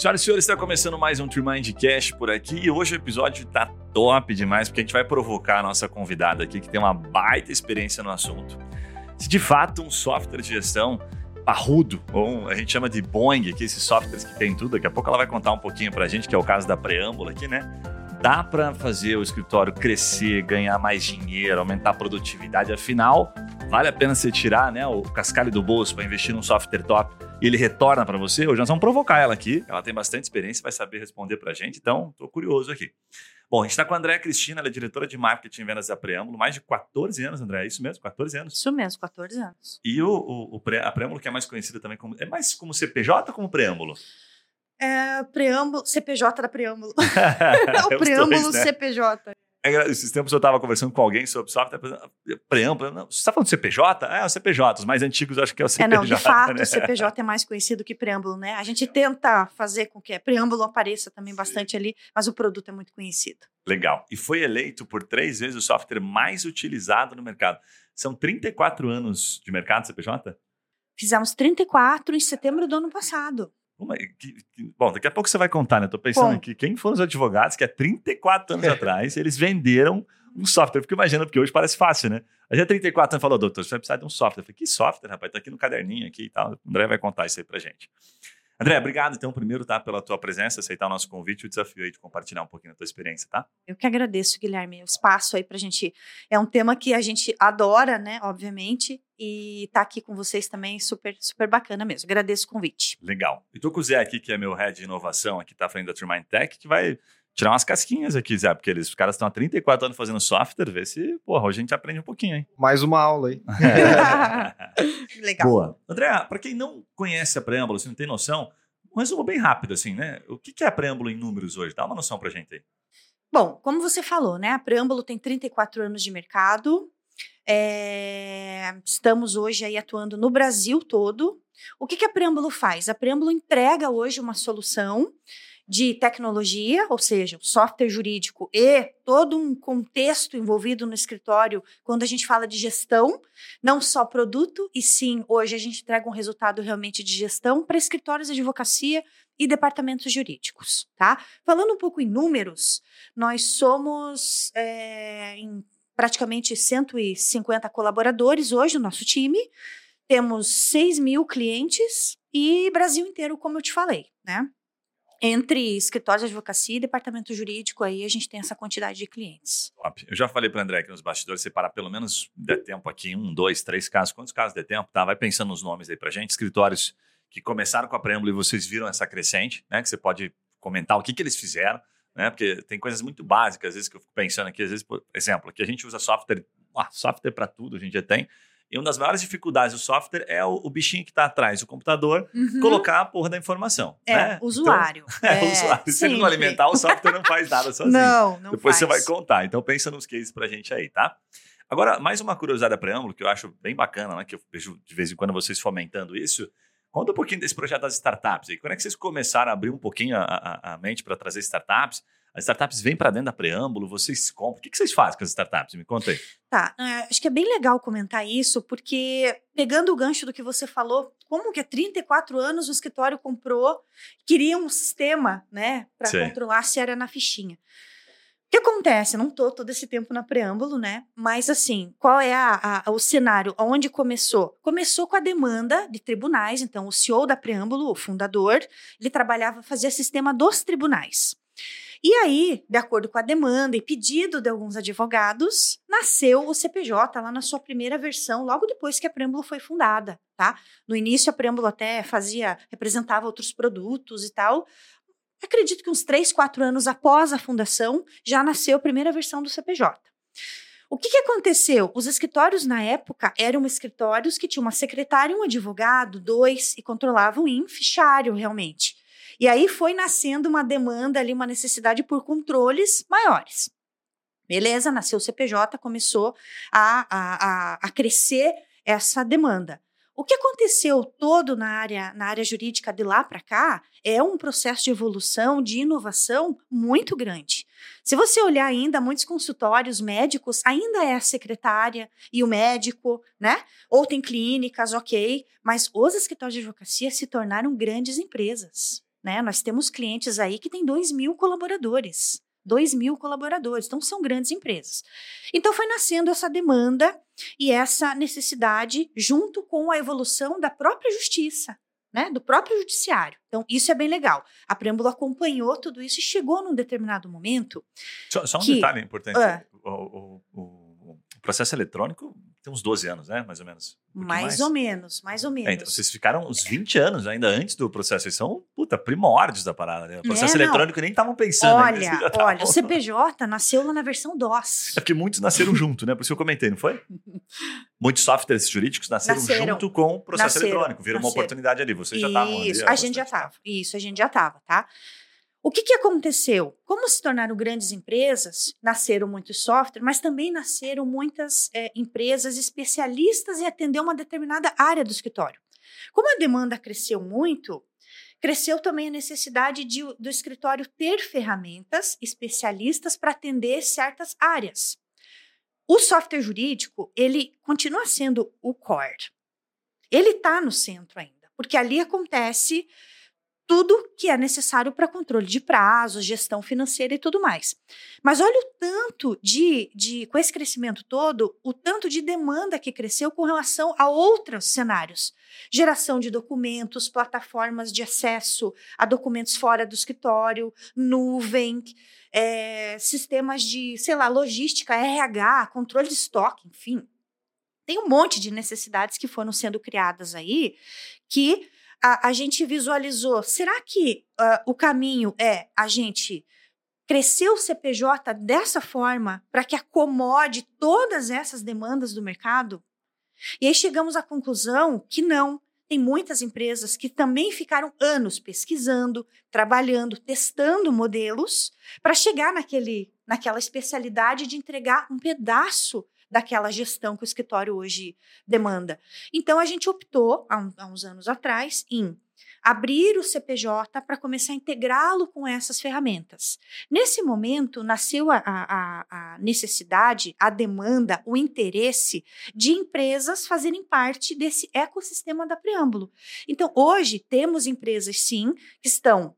Senhoras e senhores, está começando mais um Trimind Cash por aqui e hoje o episódio tá top demais porque a gente vai provocar a nossa convidada aqui que tem uma baita experiência no assunto. Se de fato um software de gestão parrudo, ou a gente chama de Boeing, aqui, esses softwares que tem tudo, daqui a pouco ela vai contar um pouquinho pra gente, que é o caso da preâmbula aqui, né? Dá para fazer o escritório crescer, ganhar mais dinheiro, aumentar a produtividade, afinal, vale a pena você tirar né, o cascalho do bolso para investir num software top e ele retorna para você? Hoje nós vamos provocar ela aqui, ela tem bastante experiência, vai saber responder para a gente, então estou curioso aqui. Bom, a gente está com a Andréa Cristina, ela é diretora de marketing e vendas da Preâmbulo, mais de 14 anos, André, é isso mesmo? 14 anos? Isso mesmo, 14 anos. E o, o, o a Preâmbulo, que é mais conhecida também como. É mais como CPJ ou como Preâmbulo? É, preâmbulo, CPJ da Preâmbulo. o Preâmbulo dois, né? CPJ. É, esses tempos eu estava conversando com alguém sobre software, preâmbulo. Não, você está falando de CPJ? É, o CPJ. Os mais antigos acho que é o CPJ. É, não, de fato, né? o CPJ é mais conhecido que preâmbulo, né? A gente tenta fazer com que preâmbulo apareça também Sim. bastante ali, mas o produto é muito conhecido. Legal. E foi eleito por três vezes o software mais utilizado no mercado. São 34 anos de mercado CPJ? Fizemos 34 em setembro do ano passado. Uma, que, que, bom, daqui a pouco você vai contar, né? Estou pensando bom. aqui, quem foram os advogados que há 34 anos atrás eles venderam um software? Porque imagina, porque hoje parece fácil, né? A gente há 34 anos falou, doutor, você vai precisar de um software. Eu falei, que software, rapaz? Tá aqui no caderninho aqui e tal. O André vai contar isso aí pra gente. André, obrigado então, primeiro, tá, pela tua presença, aceitar o nosso convite e o desafio aí de compartilhar um pouquinho da tua experiência, tá? Eu que agradeço, Guilherme, o espaço aí pra gente. É um tema que a gente adora, né, obviamente, e tá aqui com vocês também, super, super bacana mesmo. Agradeço o convite. Legal. E tô com o Zé aqui, que é meu head de inovação aqui, tá frente da Trimind Tech, que vai tirar umas casquinhas aqui, Zé, porque eles, os caras estão há 34 anos fazendo software, vê se, porra, hoje a gente aprende um pouquinho, hein? Mais uma aula aí. Legal. Boa. André, para quem não conhece a Preâmbulo, se não tem noção, um resumo bem rápido, assim, né? O que é a Preâmbulo em números hoje? Dá uma noção pra gente aí. Bom, como você falou, né? A Preâmbulo tem 34 anos de mercado. É... Estamos hoje aí atuando no Brasil todo. O que, que a Preâmbulo faz? A Preâmbulo entrega hoje uma solução de tecnologia, ou seja, software jurídico e todo um contexto envolvido no escritório quando a gente fala de gestão, não só produto, e sim, hoje a gente entrega um resultado realmente de gestão para escritórios de advocacia e departamentos jurídicos, tá? Falando um pouco em números, nós somos é, em praticamente 150 colaboradores hoje no nosso time, temos 6 mil clientes e Brasil inteiro, como eu te falei, né? Entre escritórios de advocacia e departamento jurídico, aí a gente tem essa quantidade de clientes. Top. Eu já falei para André aqui nos bastidores, separar pelo menos der tempo aqui, um, dois, três casos. Quantos casos der tempo? Tá, vai pensando nos nomes aí para gente. Escritórios que começaram com a preâmbulo e vocês viram essa crescente, né? Que você pode comentar o que, que eles fizeram, né? Porque tem coisas muito básicas, às vezes, que eu fico pensando aqui, às vezes, por exemplo, que a gente usa software, ah, software para tudo, a gente já tem. E uma das maiores dificuldades do software é o, o bichinho que está atrás do computador uhum. colocar a porra da informação. É, né? usuário. Então, é, é, usuário. Se ele não alimentar, o software não faz nada sozinho. Não, não Depois faz. você vai contar. Então pensa nos cases pra gente aí, tá? Agora, mais uma curiosidade da preâmbulo que eu acho bem bacana, né? Que eu vejo de vez em quando vocês fomentando isso. Conta um pouquinho desse projeto das startups aí. Quando é que vocês começaram a abrir um pouquinho a, a, a mente para trazer startups? As startups vêm para dentro da preâmbulo, vocês compram. O que, vocês fazem com as startups? Me conta aí. Tá, é, acho que é bem legal comentar isso, porque pegando o gancho do que você falou, como que há 34 anos o escritório comprou, queria um sistema, né, para controlar se era na fichinha. O que acontece? Eu não tô todo esse tempo na preâmbulo, né? Mas assim, qual é a, a, o cenário? Onde começou? Começou com a demanda de tribunais. Então, o CEO da preâmbulo, o fundador, ele trabalhava, fazia sistema dos tribunais. E aí, de acordo com a demanda e pedido de alguns advogados, nasceu o CPJ lá na sua primeira versão, logo depois que a Preâmbulo foi fundada, tá? No início a Preâmbulo até fazia, representava outros produtos e tal. Acredito que uns três, quatro anos após a fundação, já nasceu a primeira versão do CPJ. O que, que, aconteceu? Os escritórios na época eram escritórios que tinham uma secretária e um advogado, dois, e controlavam em fichário realmente. E aí foi nascendo uma demanda ali, uma necessidade por controles maiores. Beleza, nasceu o CPJ, começou a, a, a, a crescer essa demanda. O que aconteceu todo na área, na área jurídica de lá para cá é um processo de evolução, de inovação muito grande. Se você olhar ainda, muitos consultórios médicos ainda é a secretária e o médico, né? Ou tem clínicas, ok, mas os escritórios de advocacia se tornaram grandes empresas. Né? Nós temos clientes aí que têm 2 mil colaboradores. 2 mil colaboradores, então são grandes empresas. Então foi nascendo essa demanda e essa necessidade junto com a evolução da própria justiça, né, do próprio judiciário. Então, isso é bem legal. A Preâmbulo acompanhou tudo isso e chegou num determinado momento. Só, só um que, detalhe importante: uh, o, o, o, processo eletrônico tem uns 12 anos, né? Mais ou menos. Um mais, mais, ou menos, mais ou menos. É, então, vocês ficaram uns 20 anos ainda antes do processo. Vocês são, puta, primórdios da parada. Né? O processo é, eletrônico nem estavam pensando. Olha, olha, o CPJ nasceu lá na versão DOS. É porque muitos nasceram junto, né? Por isso que eu comentei, não foi? Muitos softwares jurídicos nasceram, nasceram junto com o processo nasceram, eletrônico. Viram nasceram. uma oportunidade ali. Vocês já estavam Isso, a gente já estava. Isso, a gente já estava, tá? O que, que aconteceu? Como se tornaram grandes empresas, nasceram muitos softwares, mas também nasceram muitas é, empresas especialistas em atender uma determinada área do escritório. Como a demanda cresceu muito, cresceu também a necessidade de, do escritório ter ferramentas especialistas para atender certas áreas. O software jurídico, ele continua sendo o core. Ele está no centro ainda, porque ali acontece tudo que é necessário para controle de prazos, gestão financeira e tudo mais. Mas olha o tanto de, de, com esse crescimento todo, o tanto de demanda que cresceu com relação a outros cenários. Geração de documentos, plataformas de acesso a documentos fora do escritório, nuvem, é, sistemas de, sei lá, logística, RH, controle de estoque, enfim. Tem um monte de necessidades que foram sendo criadas aí que a, a gente visualizou, será que uh, o caminho é a gente crescer o CPJ dessa forma para que acomode todas essas demandas do mercado? E aí chegamos à conclusão que não. Tem muitas empresas que também ficaram anos pesquisando, trabalhando, testando modelos para chegar naquele, naquela especialidade de entregar um pedaço daquela gestão que o escritório hoje demanda. Então, a gente optou, há, um, há uns anos atrás, em abrir o CPJ para começar a integrá-lo com essas ferramentas. Nesse momento, nasceu a, a, a, necessidade, a demanda, o interesse de empresas fazerem parte desse ecossistema da Preâmbulo. Então, hoje, temos empresas, sim, que estão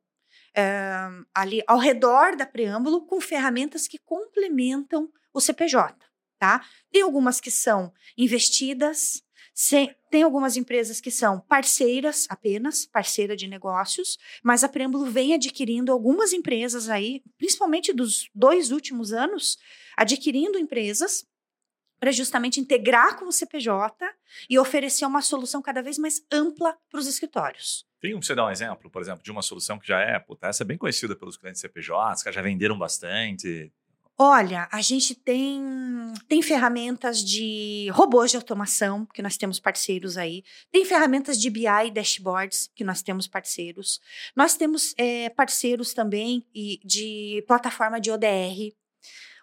é, ali ao redor da Preâmbulo com ferramentas que complementam o CPJ tá? Tem algumas que são investidas, tem algumas empresas que são parceiras apenas, parceira de negócios, mas a Preâmbulo vem adquirindo algumas empresas aí, principalmente dos dois últimos anos, adquirindo empresas para justamente integrar com o CPJ e oferecer uma solução cada vez mais ampla para os escritórios. Tem como você dar um exemplo, por exemplo, de uma solução que já é, puta, essa é bem conhecida pelos clientes CPJ, que já venderam bastante, Olha, a gente tem, tem ferramentas de robôs de automação, que nós temos parceiros aí. Tem ferramentas de BI e dashboards, que nós temos parceiros. Nós temos é, parceiros também e, de plataforma de ODR.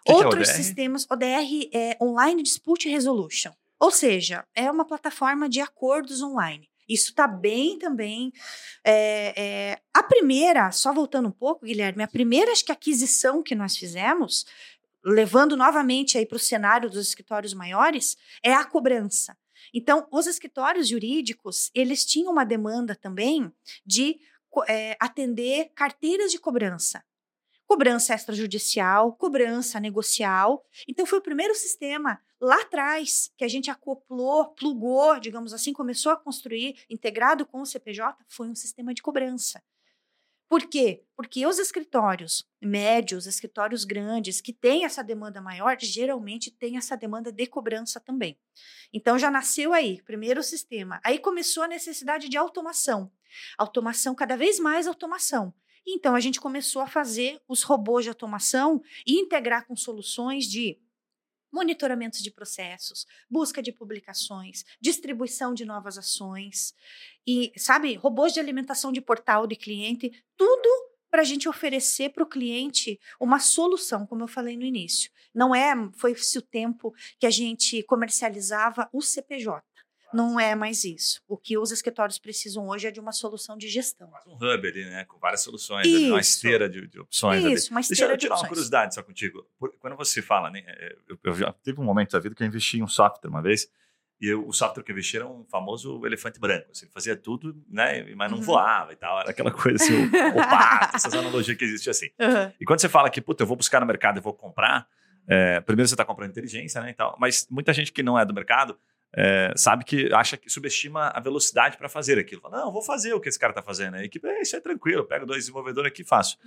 Que Outros que é ODR? sistemas, ODR é Online Dispute Resolution. Ou seja, é uma plataforma de acordos online. Isso está bem também. É, é, a primeira, só voltando um pouco, Guilherme, a primeira acho que aquisição que nós fizemos, levando novamente aí para o cenário dos escritórios maiores, é a cobrança. Então, os escritórios jurídicos, eles tinham uma demanda também de é, atender carteiras de cobrança cobrança extrajudicial, cobrança negocial. Então, foi o primeiro sistema lá atrás que a gente acoplou, plugou, digamos assim, começou a construir, integrado com o CPJ, foi um sistema de cobrança. Por quê? Porque os escritórios médios, escritórios grandes, que têm essa demanda maior, geralmente têm essa demanda de cobrança também. Então já nasceu aí, primeiro o sistema. Aí começou a necessidade de automação. Automação, cada vez mais automação. Então a gente começou a fazer os robôs de automação e integrar com soluções de monitoramento de processos, busca de publicações, distribuição de novas ações e, sabe, robôs de alimentação de portal de cliente, tudo para a gente oferecer para o cliente uma solução, como eu falei no início. Não é, foi-se o tempo que a gente comercializava o CPJ. Não é mais isso. O que os escritórios precisam hoje é de uma solução de gestão. Um hub ali, né? Com várias soluções, ali, uma esteira de, de opções. Isso, ali. uma esteira Deixa eu tirar uma curiosidade só contigo. Quando você fala, né? É, eu, eu já teve um momento da vida que eu investi em um software uma vez E o software que eu investi era um famoso elefante branco. Assim, ele fazia tudo, né? Mas não uhum. voava e tal. Era aquela coisa assim, o, o pato, essas analogias que existem assim. Uhum. E quando você fala que, puta, eu vou buscar no mercado e vou comprar, é, primeiro você está comprando inteligência, né? E tal, mas muita gente que não é do mercado é, sabe que acha que subestima a velocidade para fazer aquilo. Fala, não, vou fazer o que esse cara está fazendo. A equipe, é, isso é tranquilo, pego dois desenvolvedores aqui e faço.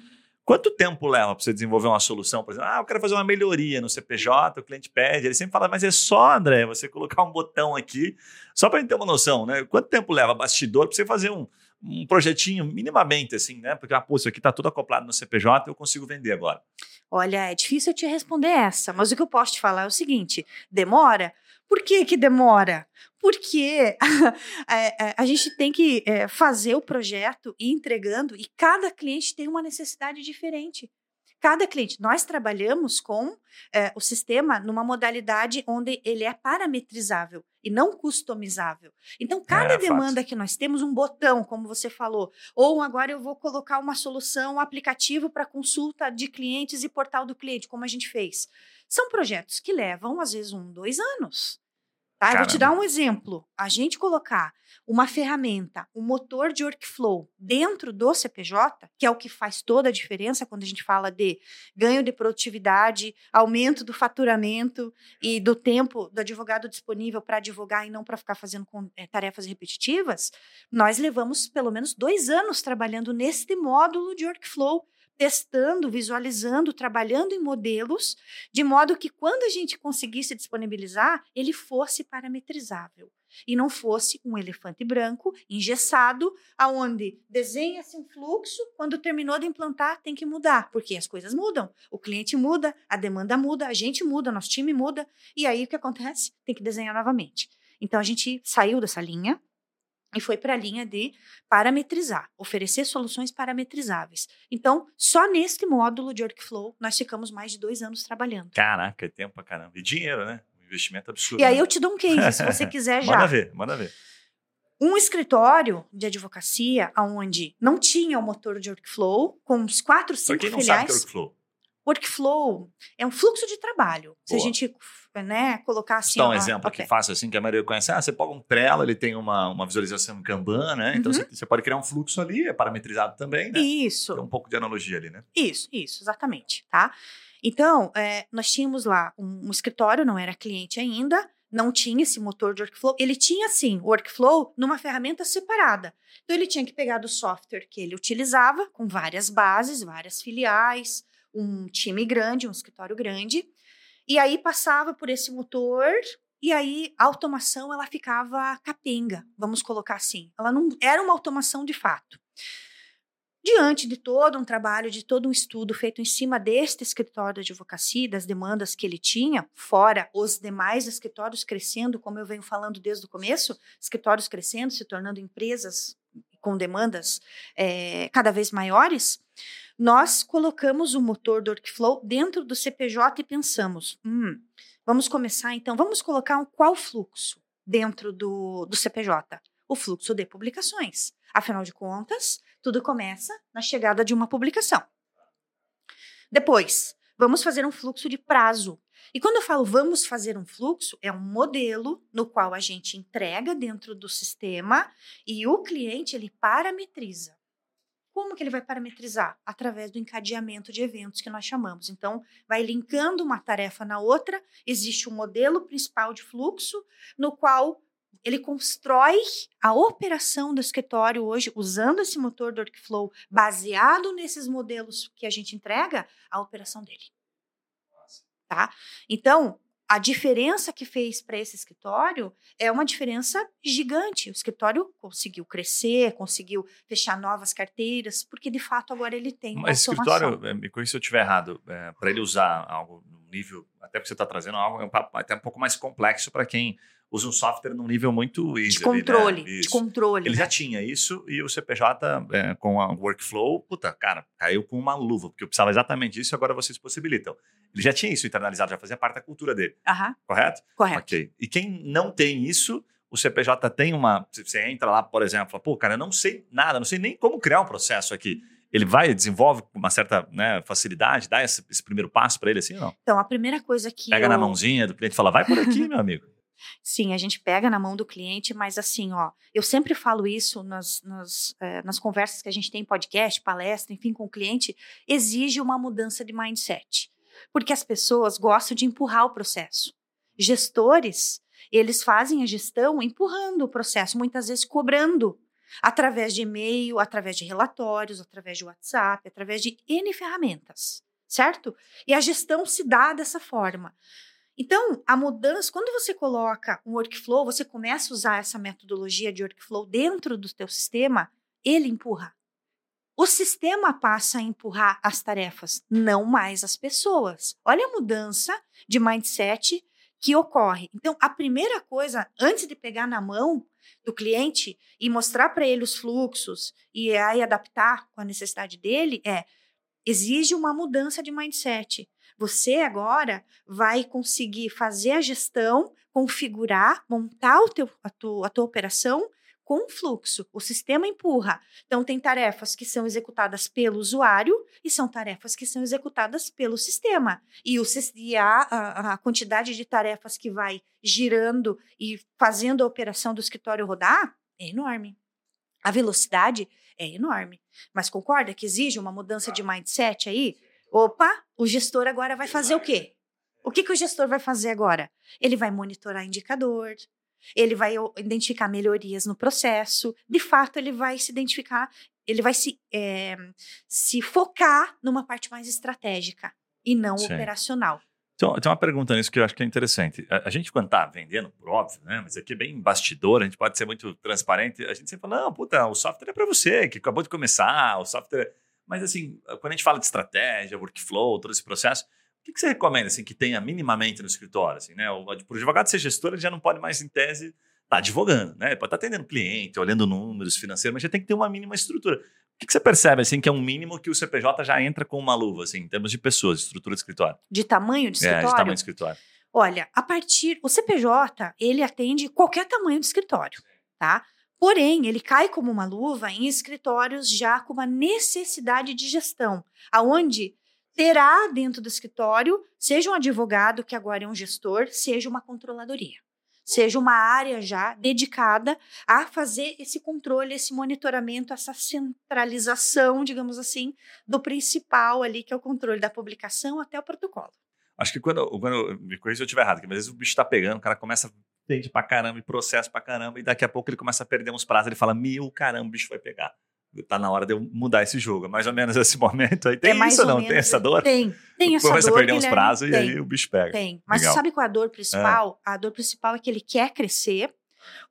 Quanto tempo leva para você desenvolver uma solução? Por exemplo, ah, eu quero fazer uma melhoria no CPJ, o cliente pede. Ele sempre fala, mas é só, André, você colocar um botão aqui, só para a gente ter uma noção, né? Quanto tempo leva bastidor para você fazer um, um projetinho minimamente, assim, né? Porque, ah, pô, isso aqui está tudo acoplado no CPJ, eu consigo vender agora. Olha, é difícil eu te responder essa, mas o que eu posso te falar é o seguinte: demora? Por que, que demora? Porque é, a gente tem que é, fazer o projeto e entregando, e cada cliente tem uma necessidade diferente. Cada cliente, nós trabalhamos com é, o sistema numa modalidade onde ele é parametrizável e não customizável. Então, cada é, demanda fato. que nós temos, um botão, como você falou, ou agora eu vou colocar uma solução, um aplicativo para consulta de clientes e portal do cliente, como a gente fez. São projetos que levam, às vezes, um, dois anos. Tá? Eu vou te dar um exemplo. A gente colocar uma ferramenta, um motor de workflow dentro do CPJ, que é o que faz toda a diferença quando a gente fala de ganho de produtividade, aumento do faturamento e do tempo do advogado disponível para advogar e não para ficar fazendo é, tarefas repetitivas, nós levamos pelo menos dois anos trabalhando neste módulo de workflow testando, visualizando, trabalhando em modelos, de modo que quando a gente conseguisse disponibilizar, ele fosse parametrizável e não fosse um elefante branco engessado, aonde desenha-se um fluxo, quando terminou de implantar tem que mudar, porque as coisas mudam, o cliente muda, a demanda muda, a gente muda, nosso time muda, e aí o que acontece? Tem que desenhar novamente. Então a gente saiu dessa linha, e foi para a linha de parametrizar, oferecer soluções parametrizáveis. Então, só neste módulo de workflow, nós ficamos mais de dois anos trabalhando. Caraca, é tempo pra caramba. E dinheiro, né? Um investimento absurdo. E aí né? eu te dou um case, se você quiser já. Manda ver, manda ver. Um escritório de advocacia onde não tinha o motor de workflow, com uns quatro, cinco filiais. Pra quem não sabe que é workflow. Workflow é um fluxo de trabalho. Boa. Se a gente né, colocar assim. Dá um exemplo okay. que fácil assim, que a maioria conhece. Ah, você pega um Trello, ele tem uma, uma visualização em Kanban, né? Então uhum. você, você, pode criar um fluxo ali, é parametrizado também, né? Isso. Tem um pouco de analogia ali, né? Isso, isso, exatamente, tá? Então, é, nós tínhamos lá um, um escritório, não era cliente ainda, não tinha esse motor de workflow. Ele tinha, sim, o workflow numa ferramenta separada. Então, ele tinha que pegar do software que ele utilizava, com várias bases, várias filiais, um time grande, um escritório grande, e aí passava por esse motor e aí a automação ela ficava capenga, vamos colocar assim. Ela não era uma automação de fato. Diante de todo um trabalho, de todo um estudo feito em cima deste escritório de advocacia, das demandas que ele tinha, fora os demais escritórios crescendo, como eu venho falando desde o começo, escritórios crescendo, se tornando empresas com demandas é, cada vez maiores, nós colocamos o motor do workflow dentro do CPJ e pensamos, hum, vamos começar então, vamos colocar um, qual fluxo dentro do, do CPJ? O fluxo de publicações. Afinal de contas, tudo começa na chegada de uma publicação. Depois, vamos fazer um fluxo de prazo. E quando eu falo vamos fazer um fluxo, é um modelo no qual a gente entrega dentro do sistema e o cliente ele parametriza. Como que ele vai parametrizar? Através do encadeamento de eventos que nós chamamos. Então, vai linkando uma tarefa na outra, existe um modelo principal de fluxo, no qual ele constrói a operação do escritório hoje, usando esse motor do workflow, baseado nesses modelos que a gente entrega, a operação dele. Tá? Então, a diferença que fez para esse escritório é uma diferença gigante. O escritório conseguiu crescer, conseguiu fechar novas carteiras, porque de fato agora ele tem. Mas o escritório, eh, me corrija se eu estiver errado, é, para ele usar algo no nível, até porque você está trazendo algo é até um pouco mais complexo para quem usa um software num nível muito easy. De controle, ali, né? de controle. Ele né? já tinha isso e o CPJ é, com a workflow, puta, cara, caiu com uma luva, porque eu precisava exatamente disso e agora vocês possibilitam. Ele já tinha isso internalizado, já fazia parte da cultura dele. Aham. Correto? Correto. Ok. E quem não tem isso, o CPJ tem uma. Você entra lá, por exemplo, fala, pô, cara, eu não sei nada, não sei nem como criar um processo aqui. Ele vai, desenvolve com uma certa né, facilidade, dá esse, esse primeiro passo para ele assim ou não? Então, a primeira coisa que. Pega eu... na mãozinha do cliente e fala, vai por aqui, meu amigo. Sim, a gente pega na mão do cliente, mas assim, ó, eu sempre falo isso nas, nas, é, nas conversas que a gente tem em podcast, palestra, enfim, com o cliente, exige uma mudança de mindset. Porque as pessoas gostam de empurrar o processo. Gestores, eles fazem a gestão empurrando o processo, muitas vezes cobrando, através de e-mail, através de relatórios, através de WhatsApp, através de N ferramentas, certo? E a gestão se dá dessa forma. Então, a mudança, quando você coloca um workflow, você começa a usar essa metodologia de workflow dentro do teu sistema, ele empurra. O sistema passa a empurrar as tarefas, não mais as pessoas. Olha a mudança de mindset que ocorre. Então, a primeira coisa, antes de pegar na mão do cliente e mostrar para ele os fluxos e aí adaptar com a necessidade dele, é exige uma mudança de mindset. Você agora vai conseguir fazer a gestão, configurar, montar o teu, a, tua, a tua operação com fluxo. O sistema empurra. Então, tem tarefas que são executadas pelo usuário e são tarefas que são executadas pelo sistema. E, o, e a, a, a quantidade de tarefas que vai girando e fazendo a operação do escritório rodar é enorme. A velocidade é enorme. Mas concorda que exige uma mudança de mindset aí? Opa, o gestor agora vai fazer o quê? O que, que o gestor vai fazer agora? Ele vai monitorar indicador, ele vai identificar melhorias no processo, de fato, ele vai se identificar, ele vai se, é, se focar numa parte mais estratégica e não Sim. operacional. Então, tem uma pergunta nisso que eu acho que é interessante. A, a gente, quando está vendendo, por óbvio, né? Mas aqui é bem bastidor, a gente pode ser muito transparente. A gente sempre fala, não, puta, o software é para você, que acabou de começar, o software mas, assim, quando a gente fala de estratégia, workflow, todo esse processo, o que, que você recomenda, assim, que tenha minimamente no escritório? Assim, né? O, por advogado ser gestor, ele já não pode mais, em tese, estar tá advogando, né? Ele pode estar tá atendendo cliente, olhando números financeiros, mas já tem que ter uma mínima estrutura. O que, que você percebe, assim, que é um mínimo que o CPJ já entra com uma luva, assim, em termos de pessoas, de estrutura de escritório? De tamanho de escritório? É, de tamanho de escritório. Olha, a partir... O CPJ, ele atende qualquer tamanho de escritório, tá? Porém, ele cai como uma luva em escritórios já com uma necessidade de gestão, aonde terá dentro do escritório, seja um advogado que agora é um gestor, seja uma controladoria, seja uma área já dedicada a fazer esse controle, esse monitoramento, essa centralização, digamos assim, do principal ali, que é o controle da publicação até o protocolo. Acho que quando, quando me corrija se eu estiver errado, que às vezes o bicho está pegando, o cara começa entende pra caramba e processa pra caramba, e daqui a pouco ele começa a perder uns prazos, ele fala, meu caramba, o bicho vai pegar. Tá na hora de eu mudar esse jogo. É mais ou menos esse momento aí. Tem é isso ou não? Menos, tem essa dor? Tem. Tem essa Começa dor. a perder uns prazos tem. e aí o bicho pega. Tem. Mas Legal. sabe qual é a dor principal? É. A dor principal é que ele quer crescer,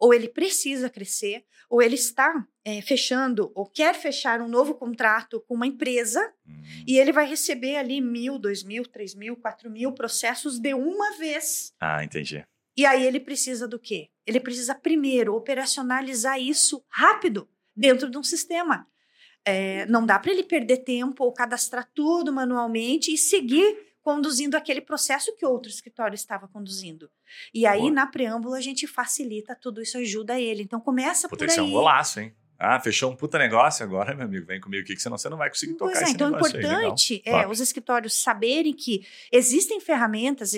ou ele precisa crescer, ou ele está é, fechando, ou quer fechar um novo contrato com uma empresa, hum. e ele vai receber ali mil, dois mil, três mil, quatro mil processos de uma vez. Ah, entendi. E aí ele precisa do quê? Ele precisa primeiro operacionalizar isso rápido dentro de um sistema. É, não dá para ele perder tempo ou cadastrar tudo manualmente e seguir conduzindo aquele processo que outro escritório estava conduzindo. E aí, Boa. na preâmbula, a gente facilita tudo isso, ajuda ele. Então, começa por aí. Tem que ser um golaço, hein? Ah, fechou um puta negócio agora, meu amigo, vem comigo aqui, que senão você não vai conseguir tocar pois é, esse então, negócio importante aí, é os escritórios saberem que existem ferramentas,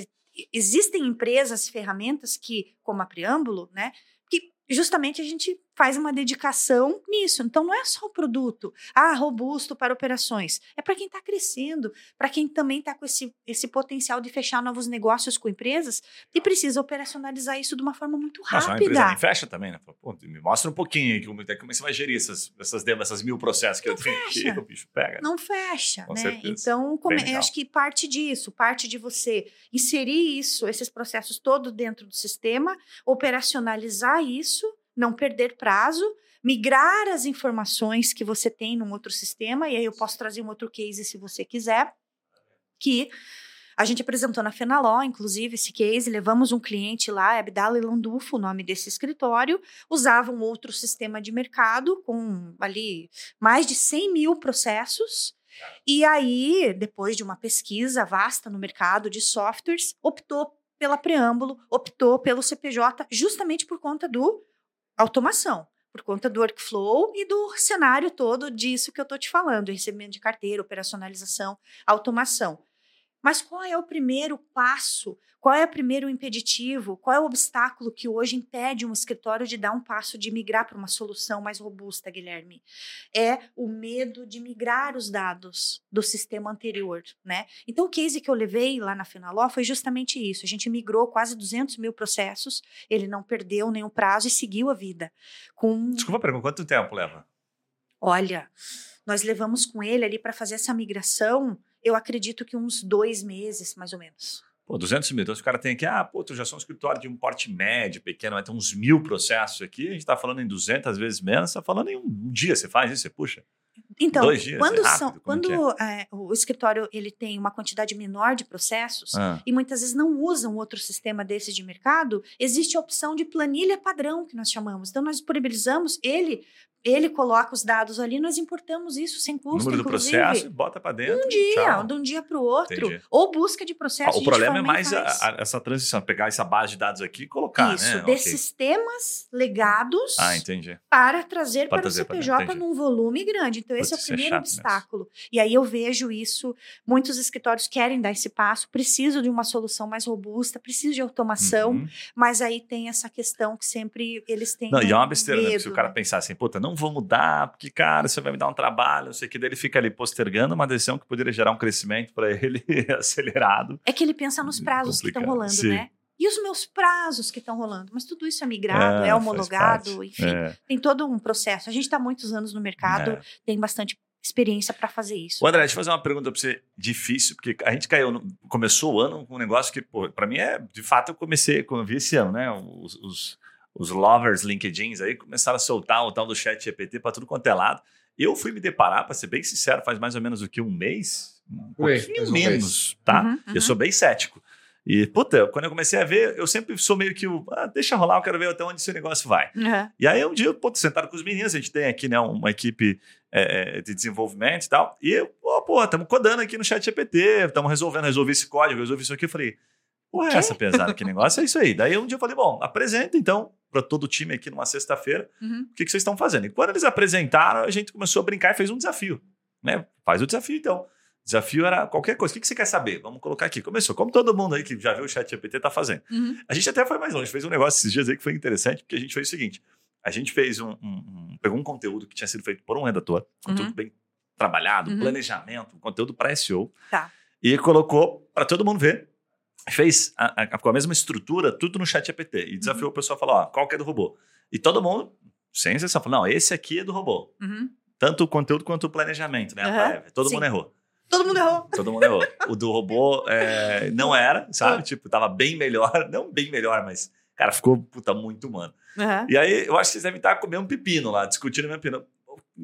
existem empresas, ferramentas que, como a Preâmbulo, né, que justamente a gente faz uma dedicação nisso. Então, não é só o produto, ah, robusto para operações. É para quem está crescendo, para quem também está com esse, esse potencial de fechar novos negócios com empresas e precisa operacionalizar isso de uma forma muito rápida. Mas uma empresa nem fecha também, né? Pô, me mostra um pouquinho aí como, é como você vai gerir essas, essas, essas mil processos que não eu tenho fecha. aqui, o bicho pega. Não fecha, com né? Certeza. Então, como, eu acho que parte disso, parte de você inserir isso, esses processos todos dentro do sistema, operacionalizar isso não perder prazo, migrar as informações que você tem num outro sistema, e aí eu posso trazer um outro case se você quiser, que a gente apresentou na Fenaló, inclusive, esse case, levamos um cliente lá, Abdala Landufo, o nome desse escritório, usava um outro sistema de mercado com ali mais de 100 mil processos, e aí, depois de uma pesquisa vasta no mercado de softwares, optou pela preâmbulo, optou pelo CPJ, justamente por conta do automação, por conta do workflow e do cenário todo disso que eu estou te falando, recebimento de carteira, operacionalização, automação. Mas qual é o primeiro passo? Qual é o primeiro impeditivo? Qual é o obstáculo que hoje impede um escritório de dar um passo de migrar para uma solução mais robusta, Guilherme? É o medo de migrar os dados do sistema anterior, né? Então, o case que eu levei lá na Finaló foi justamente isso. A gente migrou quase 200 mil processos, ele não perdeu nenhum prazo e seguiu a vida. Com... Desculpa, pergunta, quanto tempo leva? Olha, nós levamos com ele ali para fazer essa migração, eu acredito que uns dois meses, mais ou menos. Pô, 200 mil. Então, o cara tem aqui, ah, pô, tu já sou um escritório de um porte médio, pequeno, vai ter uns mil processos aqui, a gente está falando em 200 vezes menos, está falando em um dia, você faz isso, você puxa. Então, dias, quando, é rápido, são, como quando que é, o escritório ele tem uma quantidade menor de processos Ah. e muitas vezes não usam outro sistema desse de mercado, existe a opção de planilha padrão que nós chamamos. Então, nós disponibilizamos ele, ele coloca os dados ali, nós importamos isso sem custo, Número do inclusive. processo, bota para dentro. Um dia, tchau. de um dia para o outro, Entendi. ou busca de Ah, processo. o problema é mais a- a- essa transição, pegar essa base de dados aqui e colocar, Isso, né? de Ok. sistemas legados Ah, para trazer Para para, trazer o CPJ num volume grande. Então, esse Putz, é o é primeiro mesmo. obstáculo. E aí eu vejo isso, muitos escritórios querem dar esse passo, precisam de uma solução mais robusta, precisam de automação, Uhum. mas aí tem essa questão que sempre eles têm Não, e é uma um besteira, né? Porque Se o medo, cara né? pensar assim, puta, não vou mudar, porque, cara, você vai me dar um trabalho, não sei o que, daí ele fica ali postergando uma decisão que poderia gerar um crescimento para ele acelerado. É que ele pensa nos prazos que estão rolando, sim. né? E os meus prazos que estão rolando? Mas tudo isso é migrado, É, é, faz homologado, enfim, É, tem todo um processo. A gente está há muitos anos no mercado, é. tem bastante experiência para fazer isso. Ô, André, deixa eu fazer uma pergunta para você difícil, porque a gente caiu, no- começou o ano com um negócio que, pô, para mim é, de fato, eu comecei, como eu vi esse ano, né? Os, os, os lovers LinkedIns aí começaram a soltar o tal do chat GPT para tudo quanto é lado. Eu fui me deparar, para ser bem sincero, faz mais ou menos o que um mês, um pouquinho faz um menos, tá? Uhum, Eu uhum. sou bem cético. E, puta, quando eu comecei a ver, eu sempre sou meio que o, ah, deixa rolar, eu quero ver até onde esse negócio vai. Uhum. E aí um dia, pô, sentado com os meninos, a gente tem aqui, né, uma equipe é, é, de desenvolvimento e tal, e eu, pô, pô, estamos codando aqui no chat GPT, estamos resolvendo, resolvi esse código, resolvi isso aqui, eu falei, porra, é Quê? essa pesada, que negócio é isso aí? Daí um dia eu falei, bom, apresenta então para todo o time aqui numa sexta-feira, Uhum. o que, que vocês estão fazendo? E quando eles apresentaram, a gente começou a brincar e fez um desafio, né? Faz o desafio então. Desafio era qualquer coisa. O que, você quer saber? Vamos colocar aqui. Começou, como todo mundo aí que já viu o chat GPT tá fazendo. Uhum. A gente até foi mais longe, fez um negócio esses dias aí que foi interessante, porque a gente fez o seguinte: a gente fez um, um- um- pegou um conteúdo que tinha sido feito por um redator, conteúdo Uhum. bem trabalhado, Uhum. planejamento, conteúdo para SEO, Tá. e colocou para todo mundo ver. Fez a- a- com a mesma estrutura, tudo no chat GPT. E desafiou o pessoal a falar: ó, qual que é do robô? E todo mundo, sem exceção, falou: não, esse aqui é do robô. Uhum. Tanto o conteúdo quanto o planejamento, né? Todo Sim. mundo errou. Todo mundo errou. Todo mundo errou. O do robô é, não era, sabe? Tipo, tava bem melhor. Não bem melhor, mas, cara, ficou puta muito humano. Uhum. E aí, eu acho que vocês devem estar comendo um pepino lá, discutindo o mesmo pepino.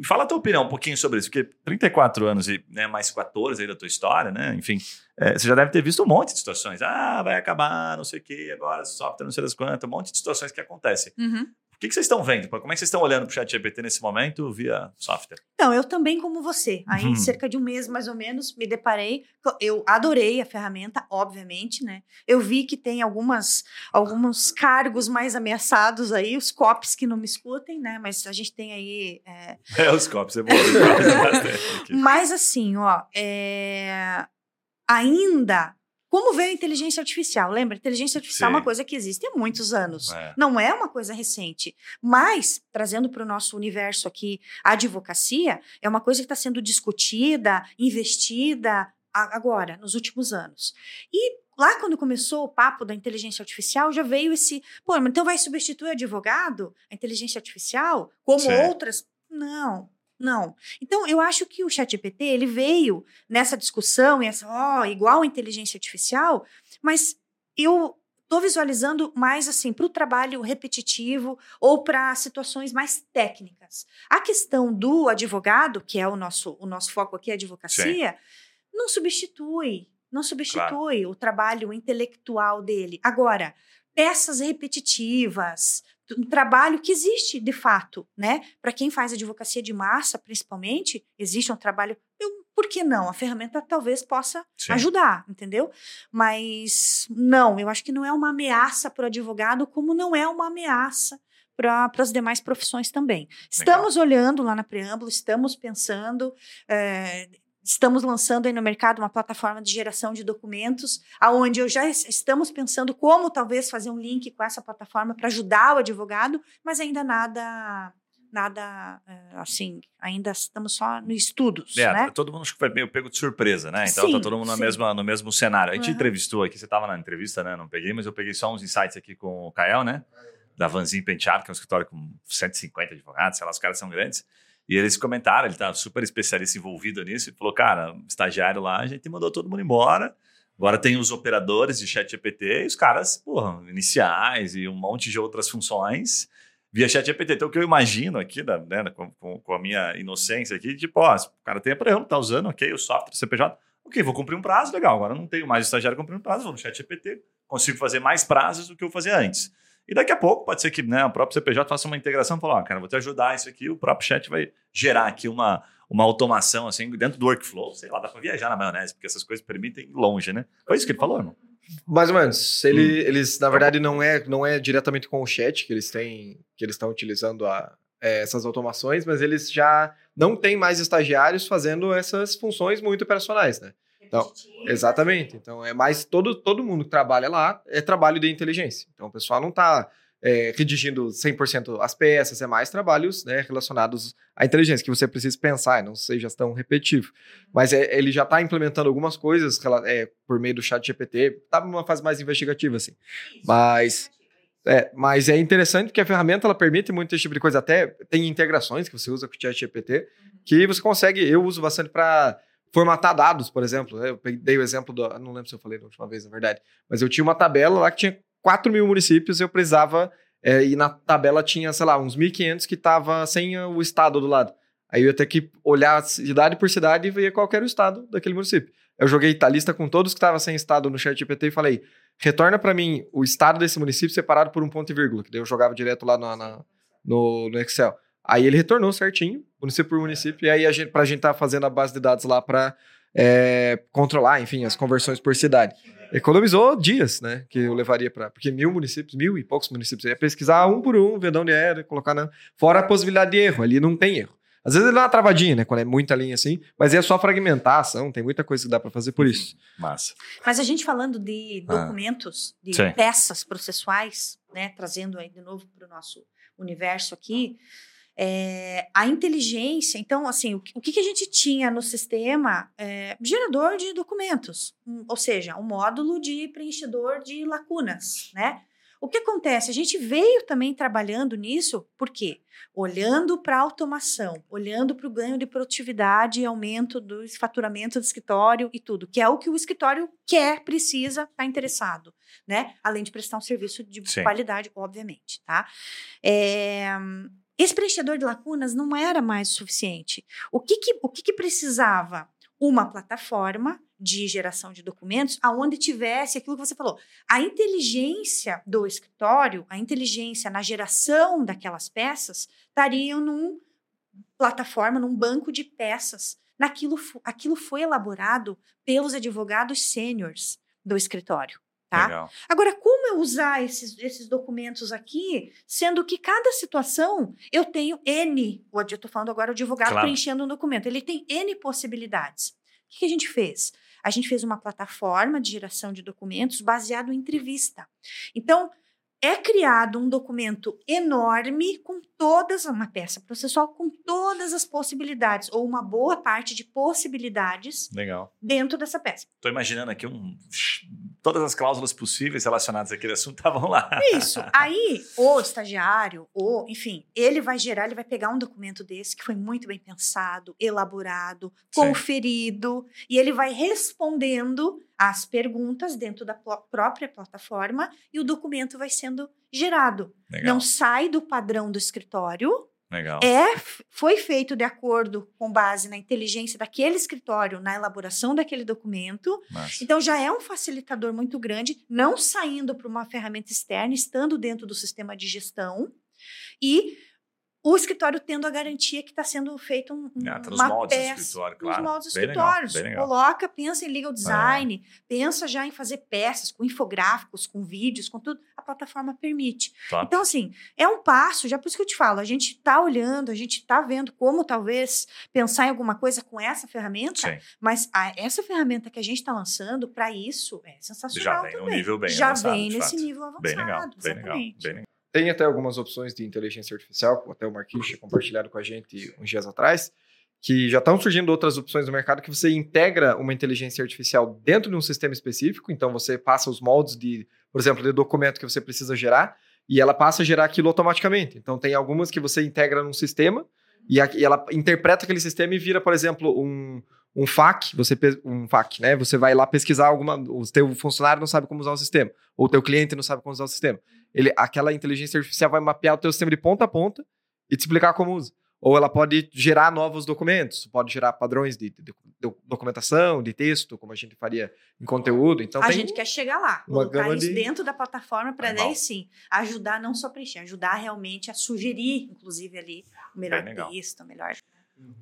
Fala a tua opinião um pouquinho sobre isso, porque 34 anos e né, mais 14 aí da tua história, né? Enfim, é, você já deve ter visto um monte de situações. Ah, vai acabar, não sei o quê, agora software, não sei das quantas, um monte de situações que acontecem. Uhum. O que, que vocês estão vendo? Como é que vocês estão olhando para o chat GPT nesse momento via software? Então, eu também, como você. Aí, Uhum. cerca de um mês, mais ou menos, me deparei. Eu adorei a ferramenta, obviamente, né? Eu vi que tem algumas, alguns cargos mais ameaçados aí, os COPs que não me escutem, né? Mas a gente tem aí. é, É, os copos, é bom. Mas assim, ó, é, ainda. Como veio a inteligência artificial? Lembra? Inteligência artificial é Sim. uma coisa que existe há muitos anos. É. Não é uma coisa recente. Mas, trazendo para o nosso universo aqui a advocacia, é uma coisa que está sendo discutida, investida agora, nos últimos anos. E lá quando começou o papo da inteligência artificial, já veio esse. Pô, mas então vai substituir o advogado? A inteligência artificial? Como Sim. outras? Não. Não. Então, eu acho que o ChatGPT, ele veio nessa discussão, e essa, ó, igual a inteligência artificial, mas eu estou visualizando mais assim para o trabalho repetitivo ou para situações mais técnicas. A questão do advogado, que é o nosso, o nosso foco aqui, a advocacia, não substitui, não substitui o trabalho intelectual dele. Agora, peças repetitivas, um trabalho que existe de fato, né? Para quem faz advocacia de massa, principalmente, existe um trabalho. Eu, por que não? A ferramenta talvez possa Sim. ajudar, entendeu? Mas não, eu acho que não é uma ameaça para o advogado, como não é uma ameaça para as demais profissões também. Estamos olhando lá na preâmbulo, estamos pensando. é, estamos lançando aí no mercado uma plataforma de geração de documentos, aonde eu já estamos pensando como talvez fazer um link com essa plataforma para ajudar o advogado, mas ainda nada nada eh, assim, ainda estamos só no estudos, é, né? Todo mundo foi meio pego de surpresa, né? Então tá sim, tá todo mundo no mesmo, no mesmo cenário. A gente uhum. entrevistou aqui, você estava na entrevista, né? Não peguei, mas eu peguei só uns insights aqui com o Kael, né? Da Vanzin Penteado, que é um escritório com 150 advogados, sei lá, os caras são grandes. E eles comentaram, ele tá super especialista envolvido nisso, e falou, cara, estagiário lá, a gente mandou todo mundo embora. Agora tem os operadores de chat GPT e os caras, porra, iniciais e um monte de outras funções via chat GPT. Então, o que eu imagino aqui, né, com, com, a minha inocência aqui, tipo, ó, o cara tem problema, tá usando, ok, o software CPJ, ok, vou cumprir um prazo, legal, agora não tenho mais estagiário cumprindo prazo, vou no chat GPT, consigo fazer mais prazos do que eu fazia antes. E daqui a pouco pode ser que né, o próprio CPJ faça uma integração e fale, ó, cara, vou te ajudar isso aqui, o próprio chat vai gerar aqui uma, uma automação assim dentro do workflow, sei lá, dá para viajar na maionese, porque essas coisas permitem ir longe, né? Foi isso que ele falou, irmão? Mais ou menos. Ele, hum. Eles, na verdade, não é, não é diretamente com o chat que eles têm, que eles estão utilizando a, é, essas automações, mas eles já não têm mais estagiários fazendo essas funções muito operacionais, né? Então, exatamente. Então, é mais todo, todo mundo que trabalha lá é trabalho de inteligência. Então, o pessoal não está é, redigindo 100% as peças, é mais trabalhos né, relacionados à inteligência, que você precisa pensar, não seja tão repetitivo. Mas é, ele já está implementando algumas coisas é, por meio do chat GPT, está numa fase mais investigativa, assim. Mas... É, mas é interessante porque a ferramenta ela permite muito esse tipo de coisa. Até tem integrações que você usa com o chat GPT que você consegue. Eu uso bastante para formatar dados, por exemplo. Eu dei o exemplo do. Não lembro se eu falei da última vez, na verdade. Mas eu tinha uma tabela lá que tinha 4 mil municípios, eu precisava. É, e na tabela tinha, sei lá, uns 1.500 que tava sem o estado do lado. Aí eu ia ter que olhar cidade por cidade e ver qual era o estado daquele município. Eu joguei a lista com todos que estavam sem estado no chat GPT e falei: retorna para mim o estado desse município separado por um ponto e vírgula, que daí eu jogava direto lá no, na, no, no Excel. Aí ele retornou certinho, município por município, e aí a gente, pra gente estar tá fazendo a base de dados lá para é, controlar, enfim, as conversões por cidade economizou dias, né? Que eu levaria para. Porque mil municípios, mil e poucos municípios, eu ia pesquisar um por um, ver de onde era, colocar na. Fora a possibilidade de erro, ali não tem erro. Às vezes ele dá uma travadinha, né? Quando é muita linha assim, mas é só fragmentar a ação, tem muita coisa que dá para fazer por isso. Massa. Mas a gente falando de ah. documentos, ah. de Sim. peças processuais, né? Trazendo aí de novo para o nosso universo aqui. É, a inteligência, então, assim, o, o que, que, a gente tinha no sistema? É, gerador de documentos, um, ou seja, um módulo de preenchedor de lacunas, né? O que acontece? A gente veio também trabalhando nisso, por quê? Olhando para a automação, olhando para o ganho de produtividade e aumento do faturamento do escritório e tudo, que é o que o escritório quer, precisa, está interessado, né? Além de prestar um serviço de Sim. qualidade, obviamente, tá? É, esse preenchedor de lacunas não era mais o suficiente. O que, que, o que, que precisava? Uma plataforma de geração de documentos aonde tivesse aquilo que você falou, a inteligência do escritório, a inteligência na geração daquelas peças, estariam num plataforma, num banco de peças. Naquilo, aquilo foi elaborado pelos advogados sêniores do escritório. Tá? Legal. Agora, como eu usar esses, esses documentos aqui, sendo que cada situação eu tenho N, eu estou falando agora o advogado claro. preenchendo um documento, ele tem N possibilidades. O que, a gente fez? A gente fez uma plataforma de geração de documentos baseado em entrevista. Então, é criado um documento enorme com todas, uma peça processual com todas as possibilidades, ou uma boa parte de possibilidades Legal. dentro dessa peça. Estou imaginando aqui um todas as cláusulas possíveis relacionadas àquele assunto estavam lá. Isso. Aí, o estagiário, ou, enfim, ele vai gerar, ele vai pegar um documento desse que foi muito bem pensado, elaborado, Sim. conferido, e ele vai respondendo as perguntas dentro da própria plataforma e o documento vai sendo gerado. Legal. Não sai do padrão do escritório, Legal. É, foi feito de acordo com base na inteligência daquele escritório, na elaboração daquele documento. Massa. Então já é um facilitador muito grande, não saindo para uma ferramenta externa, estando dentro do sistema de gestão. E o escritório tendo a garantia que está sendo feito um, ah, tá uma moldes peça. Do escritório, claro. Nos moldes dos bem escritórios. Legal, legal. Coloca, pensa em legal design, é. pensa já em fazer peças com infográficos, com vídeos, com tudo. A plataforma permite. Top. Então, assim, é um passo, já por isso que eu te falo, a gente está olhando, a gente está vendo como talvez pensar em alguma coisa com essa ferramenta, Sim. mas a, essa ferramenta que a gente está lançando para isso é sensacional já vem também. nível bem já avançado, vem nesse fato. nível avançado. Bem legal, bem exatamente. legal, bem legal. Tem até algumas opções de inteligência artificial, até o Marquinhos tinha compartilhado com a gente uns dias atrás, que já estão surgindo outras opções no mercado que você integra uma inteligência artificial dentro de um sistema específico, então você passa os moldes de, por exemplo, de documento que você precisa gerar, e ela passa a gerar aquilo automaticamente. Então tem algumas que você integra num sistema, e, a, e ela interpreta aquele sistema e vira, por exemplo, um, um FAQ, você um FAQ, né? Você vai lá pesquisar alguma, o teu funcionário não sabe como usar o sistema, ou o teu cliente não sabe como usar o sistema. Ele, aquela inteligência artificial vai mapear o teu sistema de ponta a ponta e te explicar como usa. Ou ela pode gerar novos documentos, pode gerar padrões de, de, de documentação, de texto, como a gente faria em conteúdo. Então, a gente quer chegar lá, uma colocar gama isso de- dentro da plataforma para daí sim ajudar não só preencher, ajudar realmente a sugerir, inclusive ali o melhor texto, o melhor.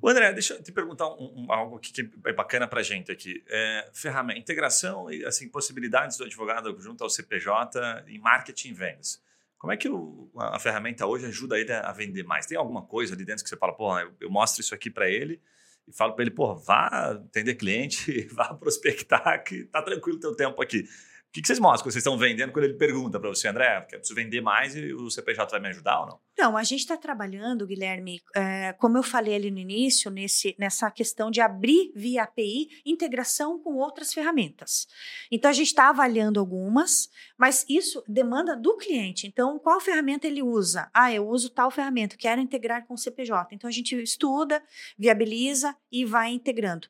Ô, André, deixa eu te perguntar um, um- algo aqui que é bacana pra gente aqui. É, ferramenta, integração e assim, possibilidades do advogado junto ao CPJ em marketing e vendas. Como é que o- a, a ferramenta hoje ajuda ele a, a vender mais? Tem alguma coisa ali dentro que você fala, pô, eu, eu mostro isso aqui para ele e falo para ele, pô, vá atender cliente, vá prospectar, que tá tranquilo o teu tempo aqui. O que, vocês mostram vocês estão vendendo quando ele pergunta para você, André, eu preciso vender mais e o CPJ vai me ajudar ou não? Então, a gente está trabalhando, Guilherme, é, como eu falei ali no início, nesse, nessa questão de abrir via API integração com outras ferramentas. Então, a gente está avaliando algumas, mas isso demanda do cliente. Então, qual ferramenta ele usa? Ah, eu uso tal ferramenta, quero integrar com o CPJ. Então, a gente estuda, viabiliza e vai integrando.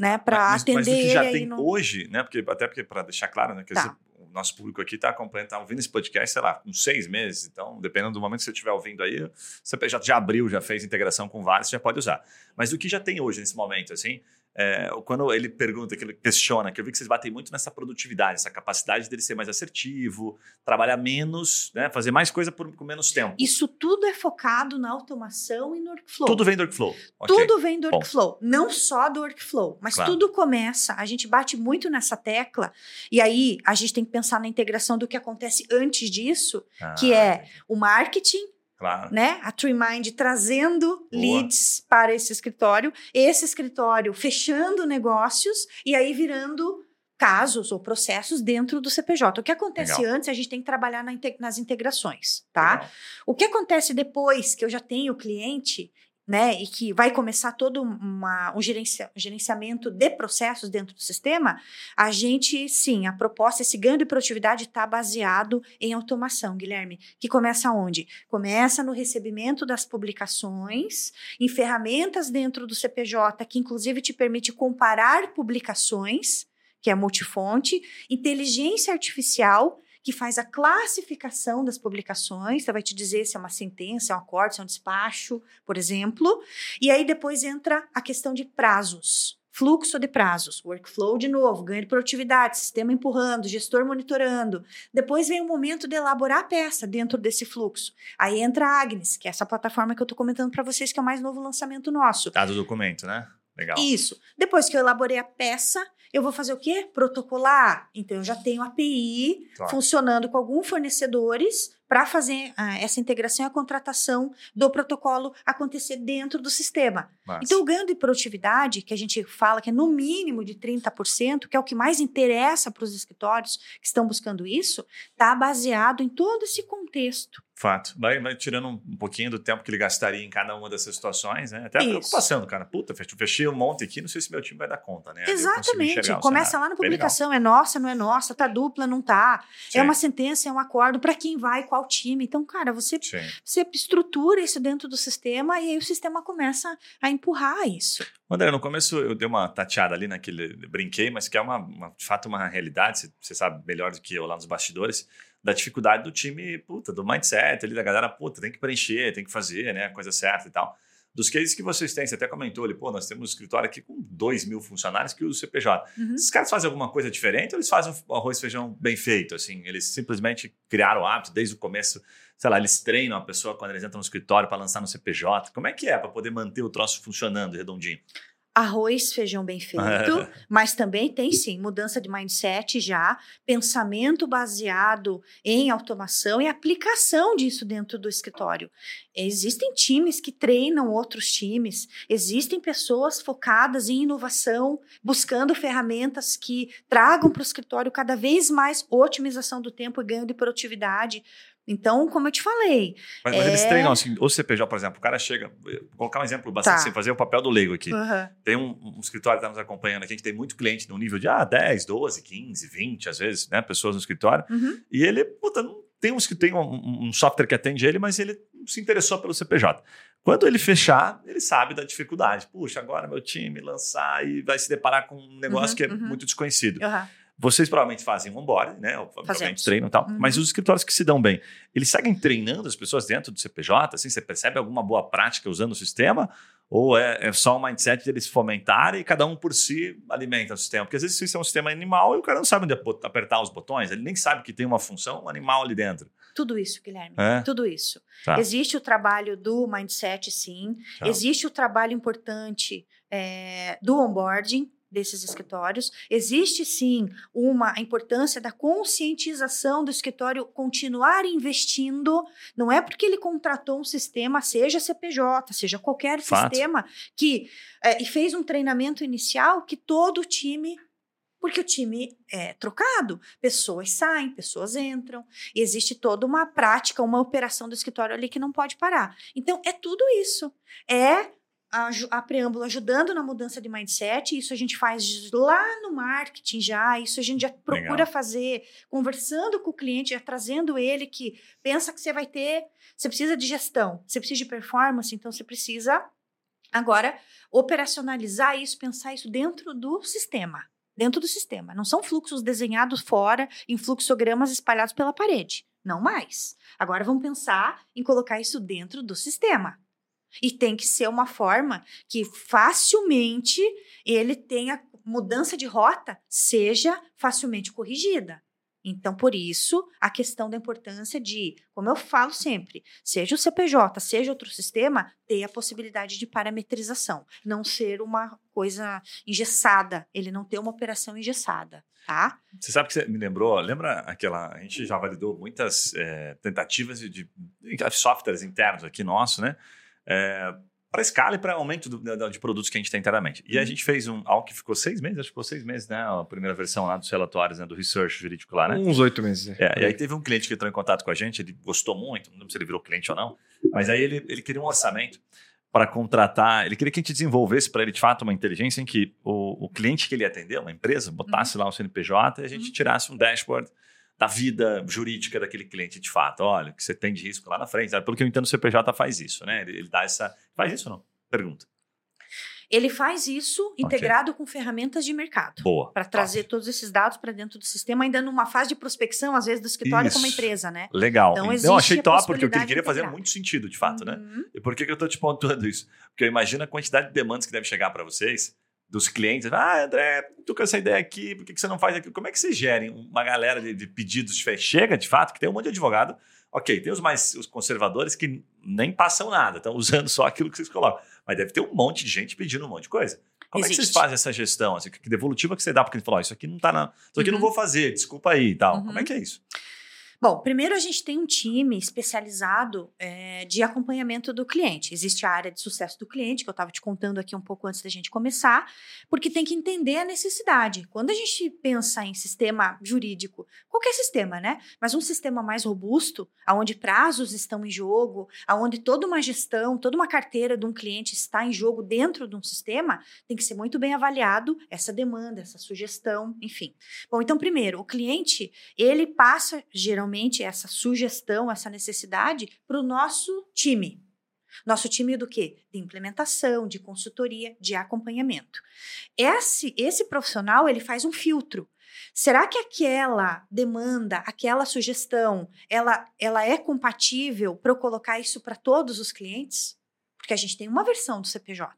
Né, para atender mas do que já tem no... hoje, né? Porque, até porque, para deixar claro, né? Que Tá. o nosso público aqui está acompanhando, está ouvindo esse podcast, sei lá, uns seis meses. Então, dependendo do momento que você estiver ouvindo aí, o CPJ já abriu, já fez integração com vários, você já pode usar. Mas do que já tem hoje nesse momento, assim, é, quando ele pergunta, que ele questiona, que eu vi que vocês batem muito nessa produtividade, essa capacidade dele ser mais assertivo, trabalhar menos, né? Fazer mais coisa por, com menos tempo. Isso tudo é focado na automação e no workflow. Tudo vem do workflow. Ok. Tudo vem do Bom. workflow, não só do workflow, mas Claro. tudo começa. A gente bate muito nessa tecla, e aí a gente tem que pensar na integração do que acontece antes disso, Ah, que é- o marketing, Claro. né? A TreeMind trazendo Boa. leads para esse escritório, esse escritório fechando negócios e aí virando casos ou processos dentro do CPJ. O que acontece Legal. antes, a gente tem que trabalhar na nas integrações, tá? Legal. O que acontece depois que eu já tenho o cliente, né, e que vai começar todo uma- um gerencia- gerenciamento de processos dentro do sistema, a gente, sim, a proposta, esse ganho de produtividade está baseado em automação, Guilherme, que começa onde? Começa no recebimento das publicações, em ferramentas dentro do CPJ, que inclusive te permite comparar publicações, que é multifonte, inteligência artificial, que faz a classificação das publicações, então vai te dizer se é uma sentença, é um acorde, se é um despacho, por exemplo. E aí depois entra a questão de prazos. Fluxo de prazos, workflow de novo, ganho de produtividade, sistema empurrando, gestor monitorando. Depois vem o momento de elaborar a peça dentro desse fluxo. Aí entra a Agnes, que é essa plataforma que eu estou comentando para vocês, que é o mais novo lançamento nosso. Dado o documento, né? Legal. Isso. Depois que eu elaborei a peça, eu vou fazer o quê? Protocolar. Então, eu já tenho API Claro. funcionando com alguns fornecedores para fazer ah, essa integração e a contratação do protocolo acontecer dentro do sistema. Massa. Então, o ganho de produtividade, que a gente fala que é no mínimo de 30%, que é o que mais interessa para os escritórios que estão buscando isso, está baseado em todo esse contexto. Fato. Vai, vai tirando um, pouquinho do tempo que ele gastaria em cada uma dessas situações, né? Até a Isso. preocupação do cara. Puta, fechei, um monte aqui, não sei se meu time vai dar conta, né? Exatamente. Começa lá na publicação, é nossa, não é nossa, tá dupla, não tá. Sim, É uma sentença, é um acordo, para quem vai, qual time. Então, cara, você, Sim. você estrutura isso dentro do sistema e aí o sistema começa a empurrar isso. André, no começo eu dei uma tateada ali naquele. Brinquei, mas que é uma, uma- de fato uma realidade, você sabe melhor do que eu lá nos bastidores, da dificuldade do time, puta, do mindset ali, da galera, puta, tem que preencher, tem que fazer, né, a coisa certa e tal. dos cases que vocês têm, você até comentou ali, pô, nós temos um escritório aqui com 2 mil funcionários que usam CPJ. Uhum. Esses caras fazem alguma coisa diferente ou eles fazem um arroz e feijão bem feito? Assim, eles simplesmente criaram o hábito desde o começo, sei lá, eles treinam a pessoa quando eles entram no escritório para lançar no CPJ. Como é que é para poder manter o troço funcionando redondinho? Arroz, feijão bem feito, mas também tem sim mudança de mindset já, pensamento baseado em automação e aplicação disso dentro do escritório. Existem times que treinam outros times, existem pessoas focadas em inovação, buscando ferramentas que tragam para o escritório cada vez mais otimização do tempo e ganho de produtividade. Então, como eu te falei. Mas, mas é... eles treinam assim, o CPJ, por exemplo, o cara chega. Vou colocar um exemplo bastante tá. sem fazer o papel do leigo aqui. Uhum. Tem um, um, escritório que está nos acompanhando aqui, que tem muito cliente no nível de ah, 10, 12, 15, 20, às vezes, né? Pessoas no escritório. Uhum. E ele, puta, não tem uns que tem um, um, software que atende ele, mas ele se interessou pelo CPJ. Quando ele fechar, ele sabe da dificuldade. Puxa, agora meu time lançar e vai se deparar com um negócio uhum, que é uhum. muito desconhecido. Uhum. Vocês provavelmente fazem onboarding, né? Provavelmente treinam e tal. Uhum. Mas os escritórios que se dão bem, eles seguem treinando as pessoas dentro do CPJ? Assim, você percebe alguma boa prática usando o sistema? Ou é, é só um mindset deles fomentarem e cada um por si alimenta o sistema? Porque às vezes isso é um sistema animal e o cara não sabe onde apertar os botões, ele nem sabe que tem uma função animal ali dentro. Tudo isso, Guilherme. É? Tudo isso. Tá. Existe o trabalho do mindset, sim. Tá. Existe o trabalho importante é, do onboarding, desses escritórios. Existe sim uma a importância da conscientização do escritório continuar investindo. Não é porque ele contratou um sistema, seja CPJ, seja qualquer Fato. sistema, que é, e fez um treinamento inicial que todo o time porque o time é trocado, pessoas saem, pessoas entram, existe toda uma prática, uma operação do escritório ali que não pode parar. Então, é tudo isso. É a, a preâmbulo ajudando na mudança de mindset, isso a gente faz lá no marketing já, isso a gente já procura Legal. fazer, conversando com o cliente, já trazendo ele que pensa que você vai ter, você precisa de gestão, você precisa de performance, então você precisa agora operacionalizar isso, pensar isso dentro do sistema. Dentro do sistema. Não são fluxos desenhados fora em fluxogramas espalhados pela parede. Não mais. Agora vamos pensar em colocar isso dentro do sistema. E tem que ser uma forma que facilmente ele tenha mudança de rota seja facilmente corrigida. Então, por isso, a questão da importância de, como eu falo sempre, seja o CPJ, seja outro sistema, ter a possibilidade de parametrização. Não ser uma coisa engessada, ele não ter uma operação engessada, tá? Você sabe que você me lembrou, lembra aquela, a gente já validou muitas é, tentativas de, de, softwares internos aqui nosso, né? É, para escala e para aumento do, de, de produtos que a gente tem internamente. E a uhum. gente fez um, algo que ficou seis meses, acho que ficou seis meses, né? A primeira versão lá dos relatórios, né? do research jurídico lá, né? Uns oito meses. É, e aí teve um cliente que entrou em contato com a gente, ele gostou muito, não lembro se ele virou cliente ou não, mas aí ele, ele queria um orçamento para contratar, ele queria que a gente desenvolvesse para ele de fato uma inteligência em que o, o cliente que ele ia atender, uma empresa, botasse uhum. lá o CNPJ e a gente uhum. tirasse um dashboard da vida jurídica daquele cliente de fato. Olha, que você tem de risco lá na frente. Pelo que eu entendo, o CPJ faz isso, né? Ele, ele dá essa. Faz isso ou não? Pergunta. Ele faz isso integrado okay. com ferramentas de mercado. Boa. Para trazer todos esses dados para dentro do sistema, ainda numa fase de prospecção, às vezes, do escritório isso. como empresa, né? Legal. Então, então achei top, porque o que ele queria fazer muito sentido, de fato, né? uhum. né? E por que, que eu estou te pontuando isso? Porque eu imagino a quantidade de demandas que deve chegar para vocês dos clientes. Ah, André, tô com essa ideia aqui, por que, que você não faz aquilo? Como é que vocês gerem uma galera de, de pedidos? Chega, de fato, que tem um monte de advogado. Ok, tem os mais os conservadores que nem passam nada, estão usando só aquilo que vocês colocam. Mas deve ter um monte de gente pedindo um monte de coisa. Como Existe. é que vocês fazem essa gestão? Assim, que devolutiva que você dá? Porque ele falou, oh, isso aqui não tá na. Isso aqui uhum. não vou fazer, desculpa aí e tal. Uhum. Como é que é isso? Bom, primeiro a gente tem um time especializado é, de acompanhamento do cliente. Existe a área de sucesso do cliente, que eu estava te contando aqui um pouco antes da gente começar, porque tem que entender a necessidade. Quando a gente pensa em sistema jurídico, qualquer sistema, né? Mas um sistema mais robusto, onde prazos estão em jogo, onde toda uma gestão, toda uma carteira de um cliente está em jogo dentro de um sistema, tem que ser muito bem avaliado essa demanda, essa sugestão, enfim. Bom, então, primeiro, o cliente, ele passa geralmente realmente essa sugestão, essa necessidade para o nosso time. Nosso time do quê? De implementação, de consultoria, de acompanhamento. Esse, esse profissional, ele faz um filtro. Será que aquela demanda, aquela sugestão, ela, ela é compatível para eu colocar isso para todos os clientes? Porque a gente tem uma versão do CPJ.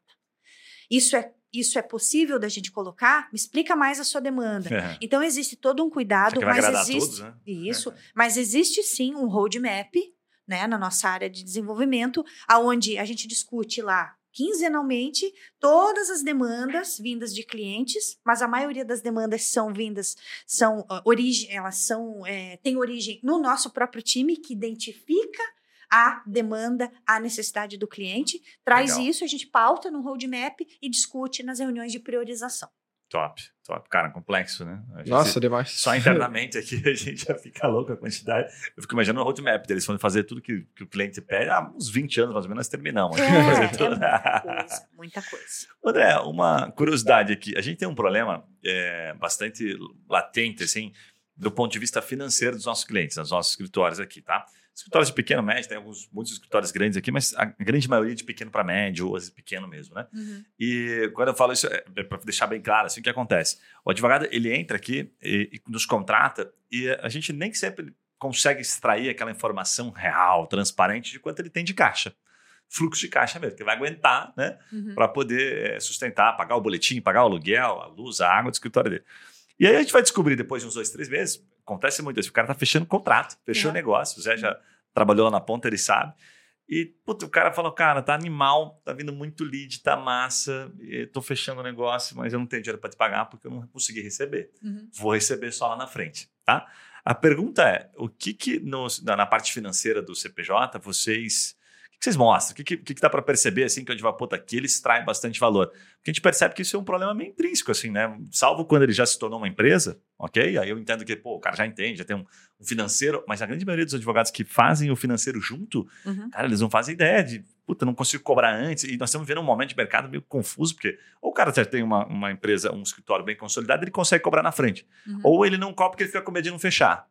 Isso é isso é possível da gente colocar? Me explica mais a sua demanda. É. Então existe todo um cuidado, mas existe todos, né? isso, é. mas existe sim um roadmap, né, na nossa área de desenvolvimento, aonde a gente discute lá quinzenalmente todas as demandas vindas de clientes, mas a maioria das demandas são vindas, são uh, origem, elas são é, têm origem no nosso próprio time que identifica a demanda, a necessidade do cliente, traz Legal. isso, a gente pauta no roadmap e discute nas reuniões de priorização. Top, top. Cara, complexo, né? Nossa, demais. Só internamente aqui a gente já fica louco a quantidade. Eu fico imaginando o roadmap deles, vão fazer tudo que, que, o cliente pede. Há uns 20 anos mais ou menos nós terminamos. É, é muita coisa, muita coisa. André, uma curiosidade aqui. A gente tem um problema é, bastante latente, assim, do ponto de vista financeiro dos nossos clientes, dos nossos escritórios aqui, tá? Escritórios de pequeno, médio, tem alguns, muitos escritórios grandes aqui, mas a grande maioria de pequeno para médio, ou às vezes pequeno mesmo, né? Uhum. E quando eu falo isso, é, é para deixar bem claro, assim, o que acontece? O advogado, ele entra aqui e, e nos contrata e a gente nem sempre consegue extrair aquela informação real, transparente de quanto ele tem de caixa fluxo de caixa mesmo, que vai aguentar, né? Uhum. Para poder é, sustentar, pagar o boletim, pagar o aluguel, a luz, a água do escritório dele. E aí a gente vai descobrir depois de uns dois, três meses, acontece muito isso, o cara tá fechando contrato, fechou o negócio, o Zé já trabalhou lá na ponta, ele sabe. E, puta, o cara falou, cara, tá animal, tá vindo muito lead, tá massa, tô fechando o negócio, mas eu não tenho dinheiro para te pagar porque eu não consegui receber. Uhum. Vou receber só lá na frente, tá? A pergunta é, o que que no, na parte financeira do CPJ vocês que vocês mostram? O que, que, que dá para perceber assim que o Advapota aqui ele extrai bastante valor? Porque a gente percebe que isso é um problema meio intrínseco, assim, né? Salvo quando ele já se tornou uma empresa, ok? Aí eu entendo que, pô, o cara já entende, já tem um, um financeiro, mas a grande maioria dos advogados que fazem o financeiro junto, uhum. cara, eles não fazem ideia de, puta, não consigo cobrar antes. E nós estamos vendo um momento de mercado meio confuso, porque ou o cara já tem uma, uma empresa, um escritório bem consolidado, ele consegue cobrar na frente. Uhum. Ou ele não cobra porque ele fica com medo de não fechar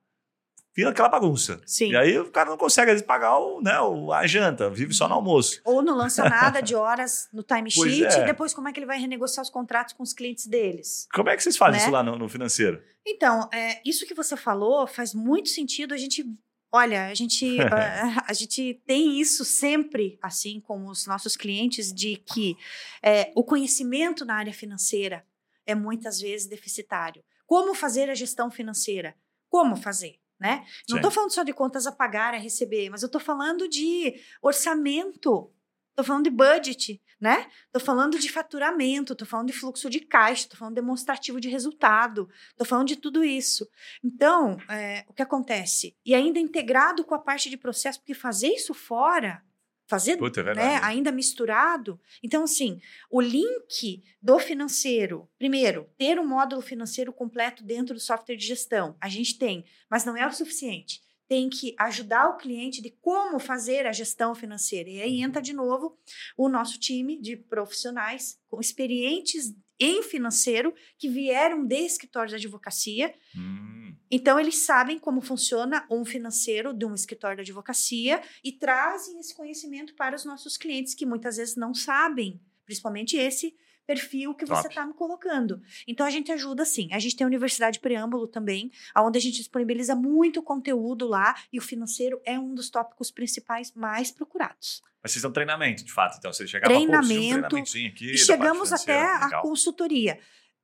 vira aquela bagunça. Sim. E aí o cara não consegue, às vezes, pagar o, né, a janta, vive só no almoço. Ou não lança nada de horas no timesheet, é. e depois como é que ele vai renegociar os contratos com os clientes deles? Como é que vocês fazem né? isso lá no, no financeiro? Então, é, isso que você falou faz muito sentido. A gente Olha, a gente, a, a, gente tem isso sempre, assim como os nossos clientes, de que é, o conhecimento na área financeira é muitas vezes deficitário. Como fazer a gestão financeira? Como fazer? Né? Não estou falando só de contas a pagar, a receber, mas eu estou falando de orçamento, estou falando de budget, né? Estou falando de faturamento, estou falando de fluxo de caixa, estou falando de demonstrativo de resultado, estou falando de tudo isso. Então, é, o que acontece? E ainda integrado com a parte de processo, porque fazer isso fora fazer Puta, é né, ainda misturado. Então, assim, o link do financeiro, primeiro, ter um módulo financeiro completo dentro do software de gestão. A gente tem, mas não é o suficiente. Tem que ajudar o cliente de como fazer a gestão financeira. E aí entra de novo o nosso time de profissionais com experientes em financeiro que vieram de escritórios de advocacia. Hum então, eles sabem como funciona um financeiro de um escritório de advocacia e trazem esse conhecimento para os nossos clientes, que muitas vezes não sabem, principalmente esse perfil que você está me colocando. Então, a gente ajuda sim. A gente tem a Universidade Preâmbulo também, onde a gente disponibiliza muito conteúdo lá e o financeiro é um dos tópicos principais mais procurados. Mas vocês dão treinamento, de fato. Então, você chega treinamento, um aqui. E chegamos até a consultoria.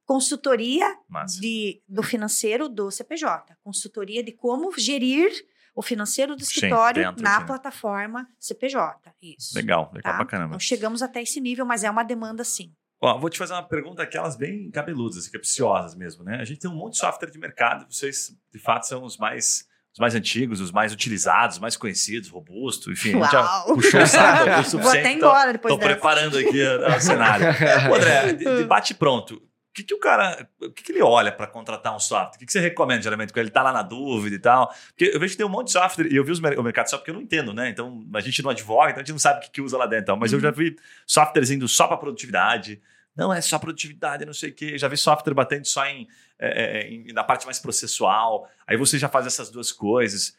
Consultoria de, do financeiro do CPJ. Consultoria de como gerir o financeiro do escritório Sim, dentro, na plataforma CPJ. Isso. Legal, legal tá? pra caramba. Então chegamos até esse nível, mas é uma demanda sim. Ó, vou te fazer uma pergunta aquelas bem cabeludas, assim, capciosas mesmo, né? A gente tem um monte de software de mercado, vocês de fato são os mais os mais antigos, os mais utilizados, os mais conhecidos, robustos, enfim, Uau. a gente já puxou o saco o suficiente. Vou até embora depois Estou preparando aqui o cenário. André, debate pronto que, que o cara, o que, que ele olha para contratar um software? O que, que você recomenda geralmente quando ele está lá na dúvida e tal? Porque eu vejo que tem um monte de software, e eu vi os, o mercado só porque eu não entendo, né? Então a gente não advoga, então a gente não sabe o que, que usa lá dentro. Mas uhum. eu já vi softwares indo só para produtividade. Não é só produtividade, não sei o quê. Já vi software batendo só em, é, é em, na parte mais processual. Aí você já faz essas duas coisas.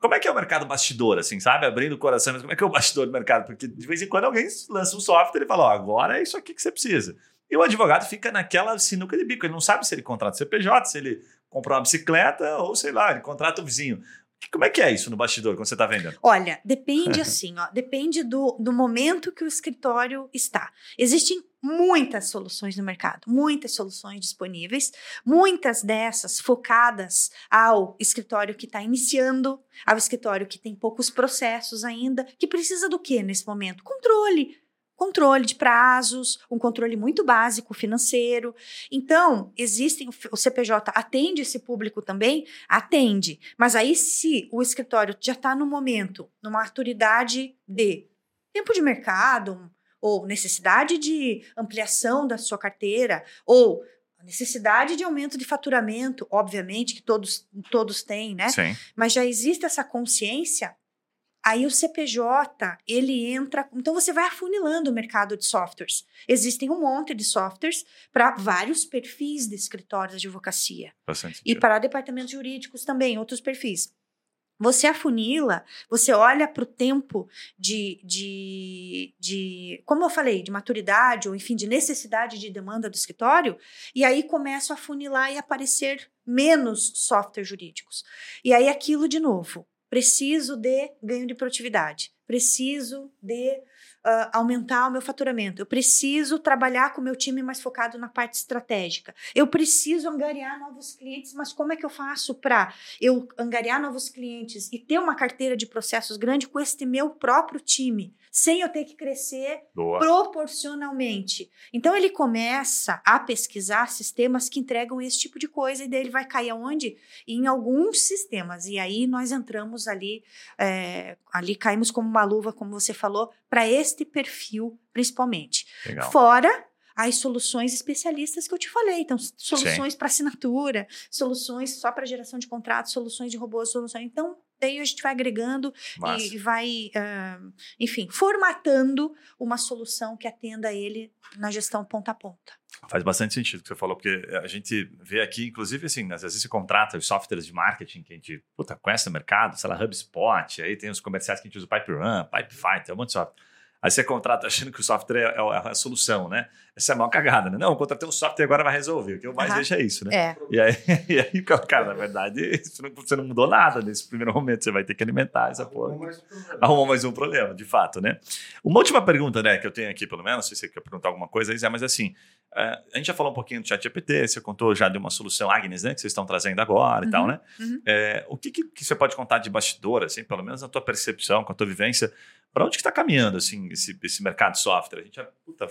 Como é que é o mercado bastidor, assim, sabe? Abrindo o coração, mas como é que é o bastidor do mercado? Porque de vez em quando alguém lança um software e fala, ó, agora é isso aqui que você precisa. E o advogado fica naquela sinuca de bico. Ele não sabe se ele contrata CPJ, se ele compra uma bicicleta ou, sei lá, ele contrata o vizinho. Como é que é isso no bastidor, quando você está vendendo? Olha, depende assim, ó, depende do, do momento que o escritório está. Existem muitas soluções no mercado, muitas soluções disponíveis, muitas dessas focadas ao escritório que está iniciando, ao escritório que tem poucos processos ainda, que precisa do que nesse momento? Controle, controle de prazos, um controle muito básico financeiro. Então, existem o CPJ atende esse público também, atende. Mas aí se o escritório já está no momento, numa maturidade de tempo de mercado, ou necessidade de ampliação da sua carteira, ou necessidade de aumento de faturamento, obviamente que todos todos têm, né? Sim. Mas já existe essa consciência Aí o CPJ, ele entra. Então você vai afunilando o mercado de softwares. Existem um monte de softwares para vários perfis de escritórios de advocacia. Bastante e para departamentos jurídicos também, outros perfis. Você afunila, você olha para o tempo de, de, de, como eu falei, de maturidade, ou enfim, de necessidade de demanda do escritório, e aí começa a funilar e aparecer menos softwares jurídicos. E aí aquilo de novo preciso de ganho de produtividade, preciso de uh, aumentar o meu faturamento, eu preciso trabalhar com o meu time mais focado na parte estratégica, eu preciso angariar novos clientes, mas como é que eu faço para eu angariar novos clientes e ter uma carteira de processos grande com este meu próprio time? Sem eu ter que crescer Boa. proporcionalmente. Então ele começa a pesquisar sistemas que entregam esse tipo de coisa e daí ele vai cair aonde? Em alguns sistemas. E aí nós entramos ali, é, ali caímos como uma luva, como você falou, para este perfil principalmente. Legal. Fora as soluções especialistas que eu te falei. Então, soluções para assinatura, soluções só para geração de contratos, soluções de robôs, soluções. Então, daí a gente vai agregando Massa. e vai, uh, enfim, formatando uma solução que atenda ele na gestão ponta a ponta. Faz bastante sentido o que você falou, porque a gente vê aqui, inclusive, assim, às vezes você contrata os softwares de marketing que a gente puta, conhece no mercado, sei lá, HubSpot, aí tem os comerciais que a gente usa o Pipe Run, Pipe Fight, um monte de software. Aí você contrata achando que o software é, é a solução, né? Essa é a maior cagada, né? Não, contratei um software e agora vai resolver. O que eu mais uhum. vejo é isso, né? É. E aí, e aí, cara, na verdade, você não mudou nada nesse primeiro momento. Você vai ter que alimentar essa porra. Arrumou mais um problema, de fato, né? Uma última pergunta, né, que eu tenho aqui, pelo menos, não sei se você quer perguntar alguma coisa, Zé, mas assim, é, a gente já falou um pouquinho do chat GPT, você contou já de uma solução Agnes, né, que vocês estão trazendo agora e tal, uhum, né? Uhum. É, o que, que, que, você pode contar de bastidor, assim, pelo menos na tua percepção, com a tua vivência, para onde que está caminhando assim esse, esse mercado de software? A gente já, puta,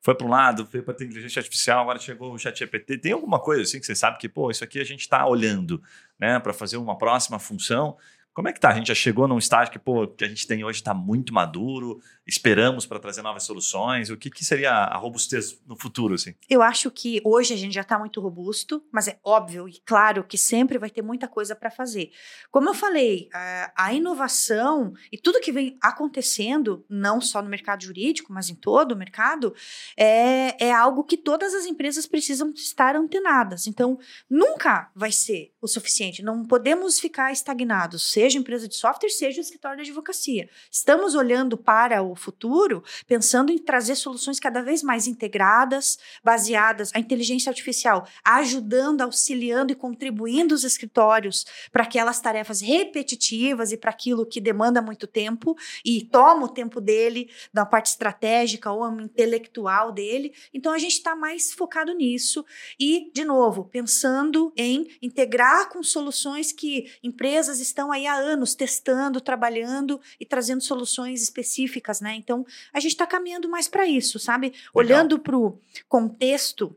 foi para um lado, foi para a inteligência artificial, agora chegou o chat GPT. Tem alguma coisa assim que você sabe que, pô, isso aqui a gente está olhando né, para fazer uma próxima função como é que tá? A gente já chegou num estágio que, pô, que a gente tem hoje está muito maduro, esperamos para trazer novas soluções. O que, que seria a robustez no futuro, assim? Eu acho que hoje a gente já está muito robusto, mas é óbvio e claro que sempre vai ter muita coisa para fazer. Como eu falei, a inovação e tudo que vem acontecendo, não só no mercado jurídico, mas em todo o mercado, é, é algo que todas as empresas precisam estar antenadas. Então, nunca vai ser o suficiente. Não podemos ficar estagnados, seja empresa de software, seja escritório de advocacia. Estamos olhando para o futuro, pensando em trazer soluções cada vez mais integradas, baseadas a inteligência artificial, ajudando, auxiliando e contribuindo os escritórios para aquelas tarefas repetitivas e para aquilo que demanda muito tempo e toma o tempo dele, da parte estratégica ou intelectual dele. Então a gente está mais focado nisso e, de novo, pensando em integrar com soluções que empresas estão aí há anos testando, trabalhando e trazendo soluções específicas, né? Então, a gente está caminhando mais para isso, sabe? Legal. Olhando para o contexto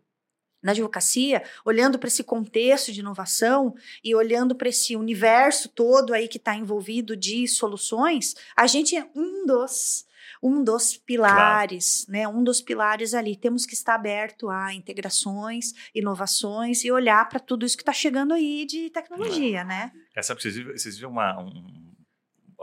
na advocacia, olhando para esse contexto de inovação e olhando para esse universo todo aí que está envolvido de soluções, a gente é um dos um dos pilares, claro. né? Um dos pilares ali. Temos que estar aberto a integrações, inovações e olhar para tudo isso que está chegando aí de tecnologia, né? Sabe, vocês viram, vocês viram uma, um,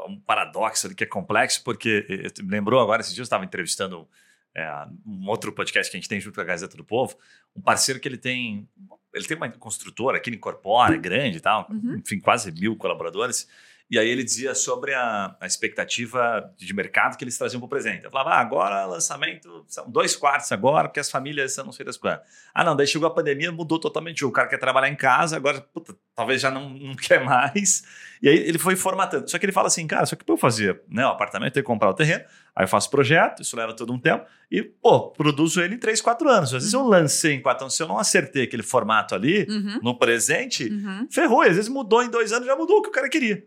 um paradoxo ali que é complexo, porque eh, lembrou agora, esses dias eu estava entrevistando é, um outro podcast que a gente tem junto com a Gazeta do Povo, um parceiro que ele tem, ele tem uma construtora que ele incorpora, é grande e tal, uhum. enfim, quase mil colaboradores, E aí ele dizia sobre a, a expectativa de mercado que eles traziam para o presente. Eu falava, ah, agora lançamento, são dois quartos agora, porque as famílias são não sei das quantas. Ah, não, daí chegou a pandemia, mudou totalmente. O cara quer trabalhar em casa, agora puta, talvez já não, não quer mais. E aí ele foi formatando. Só que ele fala assim, cara, só que eu fazer né, o apartamento, eu tenho que comprar o terreno, aí eu faço projeto, isso leva todo um tempo, e, pô, produzo ele em 3, 4 anos. Às vezes eu lancei em 4 anos, se eu não acertei aquele formato ali, uhum. no presente, uhum. ferrou. E às vezes mudou em dois anos, já mudou o que o cara queria.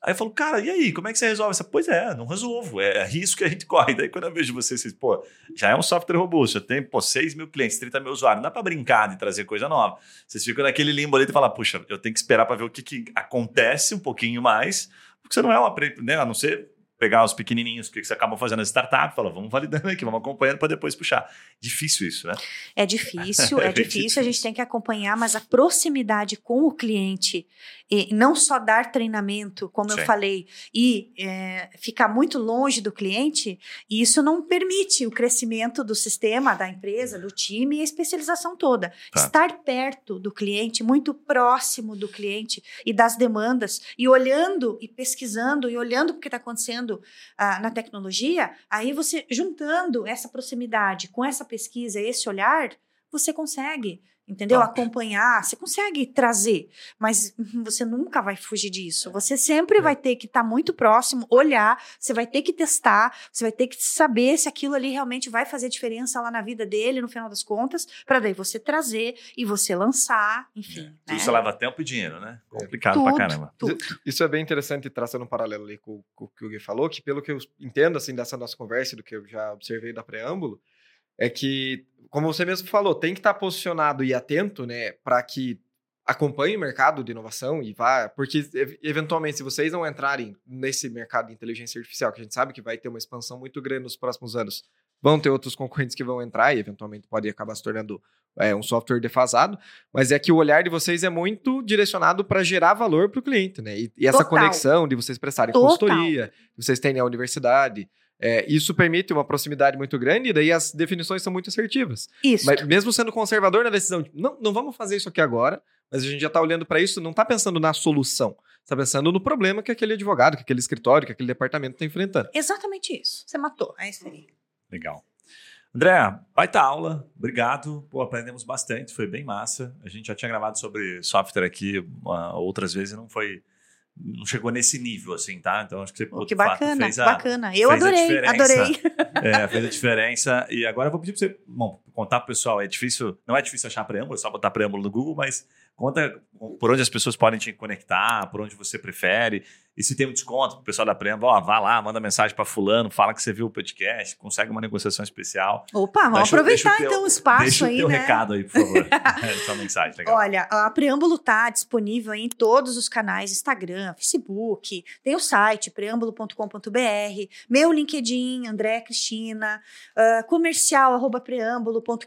Aí eu falo, cara, e aí, como é que você resolve essa? Pois é, não resolvo, é risco que a gente corre. Daí quando eu vejo vocês, vocês pô, já é um software robusto, já tem, pô, 6 mil clientes, 30 mil usuários, não dá para brincar de trazer coisa nova. Vocês ficam naquele limbo ali e falam, puxa, eu tenho que esperar para ver o que, que acontece um pouquinho mais, porque você não é uma, né, a não ser pegar os pequenininhos que você acaba fazendo as startups, fala, vamos validando aqui, vamos acompanhando para depois puxar. Difícil isso, né? É difícil, é, é difícil, difícil, a gente tem que acompanhar, mas a proximidade com o cliente, e não só dar treinamento, como Sim. eu falei, e é, ficar muito longe do cliente, isso não permite o crescimento do sistema, da empresa, do time e a especialização toda. Tá. Estar perto do cliente, muito próximo do cliente e das demandas, e olhando e pesquisando e olhando o que está acontecendo ah, na tecnologia, aí você juntando essa proximidade com essa pesquisa, esse olhar, você consegue entendeu? Top. Acompanhar, você consegue trazer, mas você nunca vai fugir disso. Você sempre é. vai ter que estar tá muito próximo, olhar, você vai ter que testar, você vai ter que saber se aquilo ali realmente vai fazer diferença lá na vida dele, no final das contas, para daí você trazer e você lançar, enfim. É. Né? Isso leva tempo e dinheiro, né? Complicado tudo, pra caramba. Tudo. Isso é bem interessante, traçando um paralelo ali com, com o que o Gui falou, que pelo que eu entendo, assim, dessa nossa conversa, do que eu já observei da preâmbulo, é que, como você mesmo falou, tem que estar tá posicionado e atento, né, para que acompanhe o mercado de inovação e vá, porque eventualmente se vocês não entrarem nesse mercado de inteligência artificial, que a gente sabe que vai ter uma expansão muito grande nos próximos anos, vão ter outros concorrentes que vão entrar e eventualmente pode acabar se tornando é, um software defasado, mas é que o olhar de vocês é muito direcionado para gerar valor para o cliente, né? E, e essa conexão de vocês prestarem Total. consultoria, vocês terem a universidade, é, isso permite uma proximidade muito grande e daí as definições são muito assertivas. Isso. Mas mesmo sendo conservador na decisão, não, não vamos fazer isso aqui agora, mas a gente já está olhando para isso, não está pensando na solução. Está pensando no problema que aquele advogado, que aquele escritório, que aquele departamento está enfrentando. Exatamente isso. Você matou. É isso aí. Legal. André, baita aula, obrigado. Pô, aprendemos bastante, foi bem massa. A gente já tinha gravado sobre software aqui uh, outras vezes e não foi não chegou nesse nível, assim, tá? Então acho que você pô, que bacana, fez a, bacana. Eu adorei, adorei. É, fez a diferença. E agora eu vou pedir para você bom, contar pro pessoal. É difícil, não é difícil achar preâmbulo, é só botar preâmbulo no Google, mas conta por onde as pessoas podem te conectar, por onde você prefere. E se tem um desconto para o pessoal da Preâmbulo, ó, vá lá, manda mensagem para fulano, fala que você viu o podcast, consegue uma negociação especial. Opa, vamos deixa, aproveitar deixa então o espaço deixa aí, o teu né? recado aí, por favor. Essa mensagem, legal. Olha, a Preâmbulo tá disponível em todos os canais, Instagram, Facebook, tem o site preâmbulo.com.br, meu LinkedIn, André Cristina, uh, comercial, arroba preâmbulo.com.br.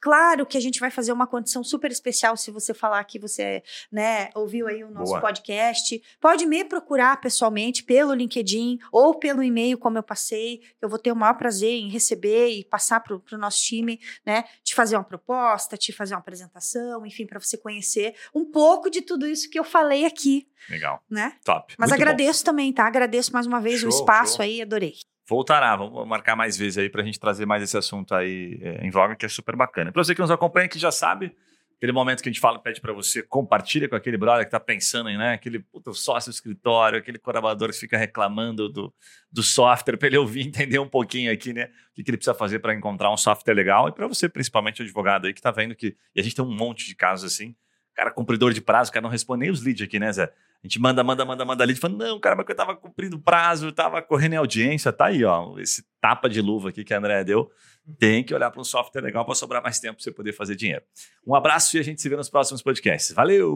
Claro que a gente vai fazer uma condição super especial se você falar que você né, ouviu aí o nosso Boa. podcast. Pode pode me procurar pessoalmente pelo LinkedIn ou pelo e-mail, como eu passei. Eu vou ter o maior prazer em receber e passar para o nosso time, né? Te fazer uma proposta, te fazer uma apresentação, enfim, para você conhecer um pouco de tudo isso que eu falei aqui. Legal. Né? Top. Mas Muito agradeço bom. também, tá? Agradeço mais uma vez show, o espaço show. aí, adorei. Voltará, vamos marcar mais vezes aí para a gente trazer mais esse assunto aí é, em voga, que é super bacana. Para você que nos acompanha, que já sabe, Aquele momento que a gente fala, pede para você, compartilha com aquele brother que está pensando em, né? Aquele puto, sócio escritório, aquele colaborador que fica reclamando do, do software, para ele ouvir entender um pouquinho aqui, né? O que, que ele precisa fazer para encontrar um software legal. E para você, principalmente, advogado aí, que está vendo que. E a gente tem um monte de casos assim. Cara, cumpridor de prazo, o cara não responde nem os leads aqui, né, Zé? A gente manda, manda, manda, manda lead, fala, não, cara, mas eu tava cumprindo prazo, tava correndo em audiência, tá aí, ó, esse tapa de luva aqui que a André deu tem que olhar para um software legal para sobrar mais tempo para você poder fazer dinheiro. Um abraço e a gente se vê nos próximos podcasts. Valeu!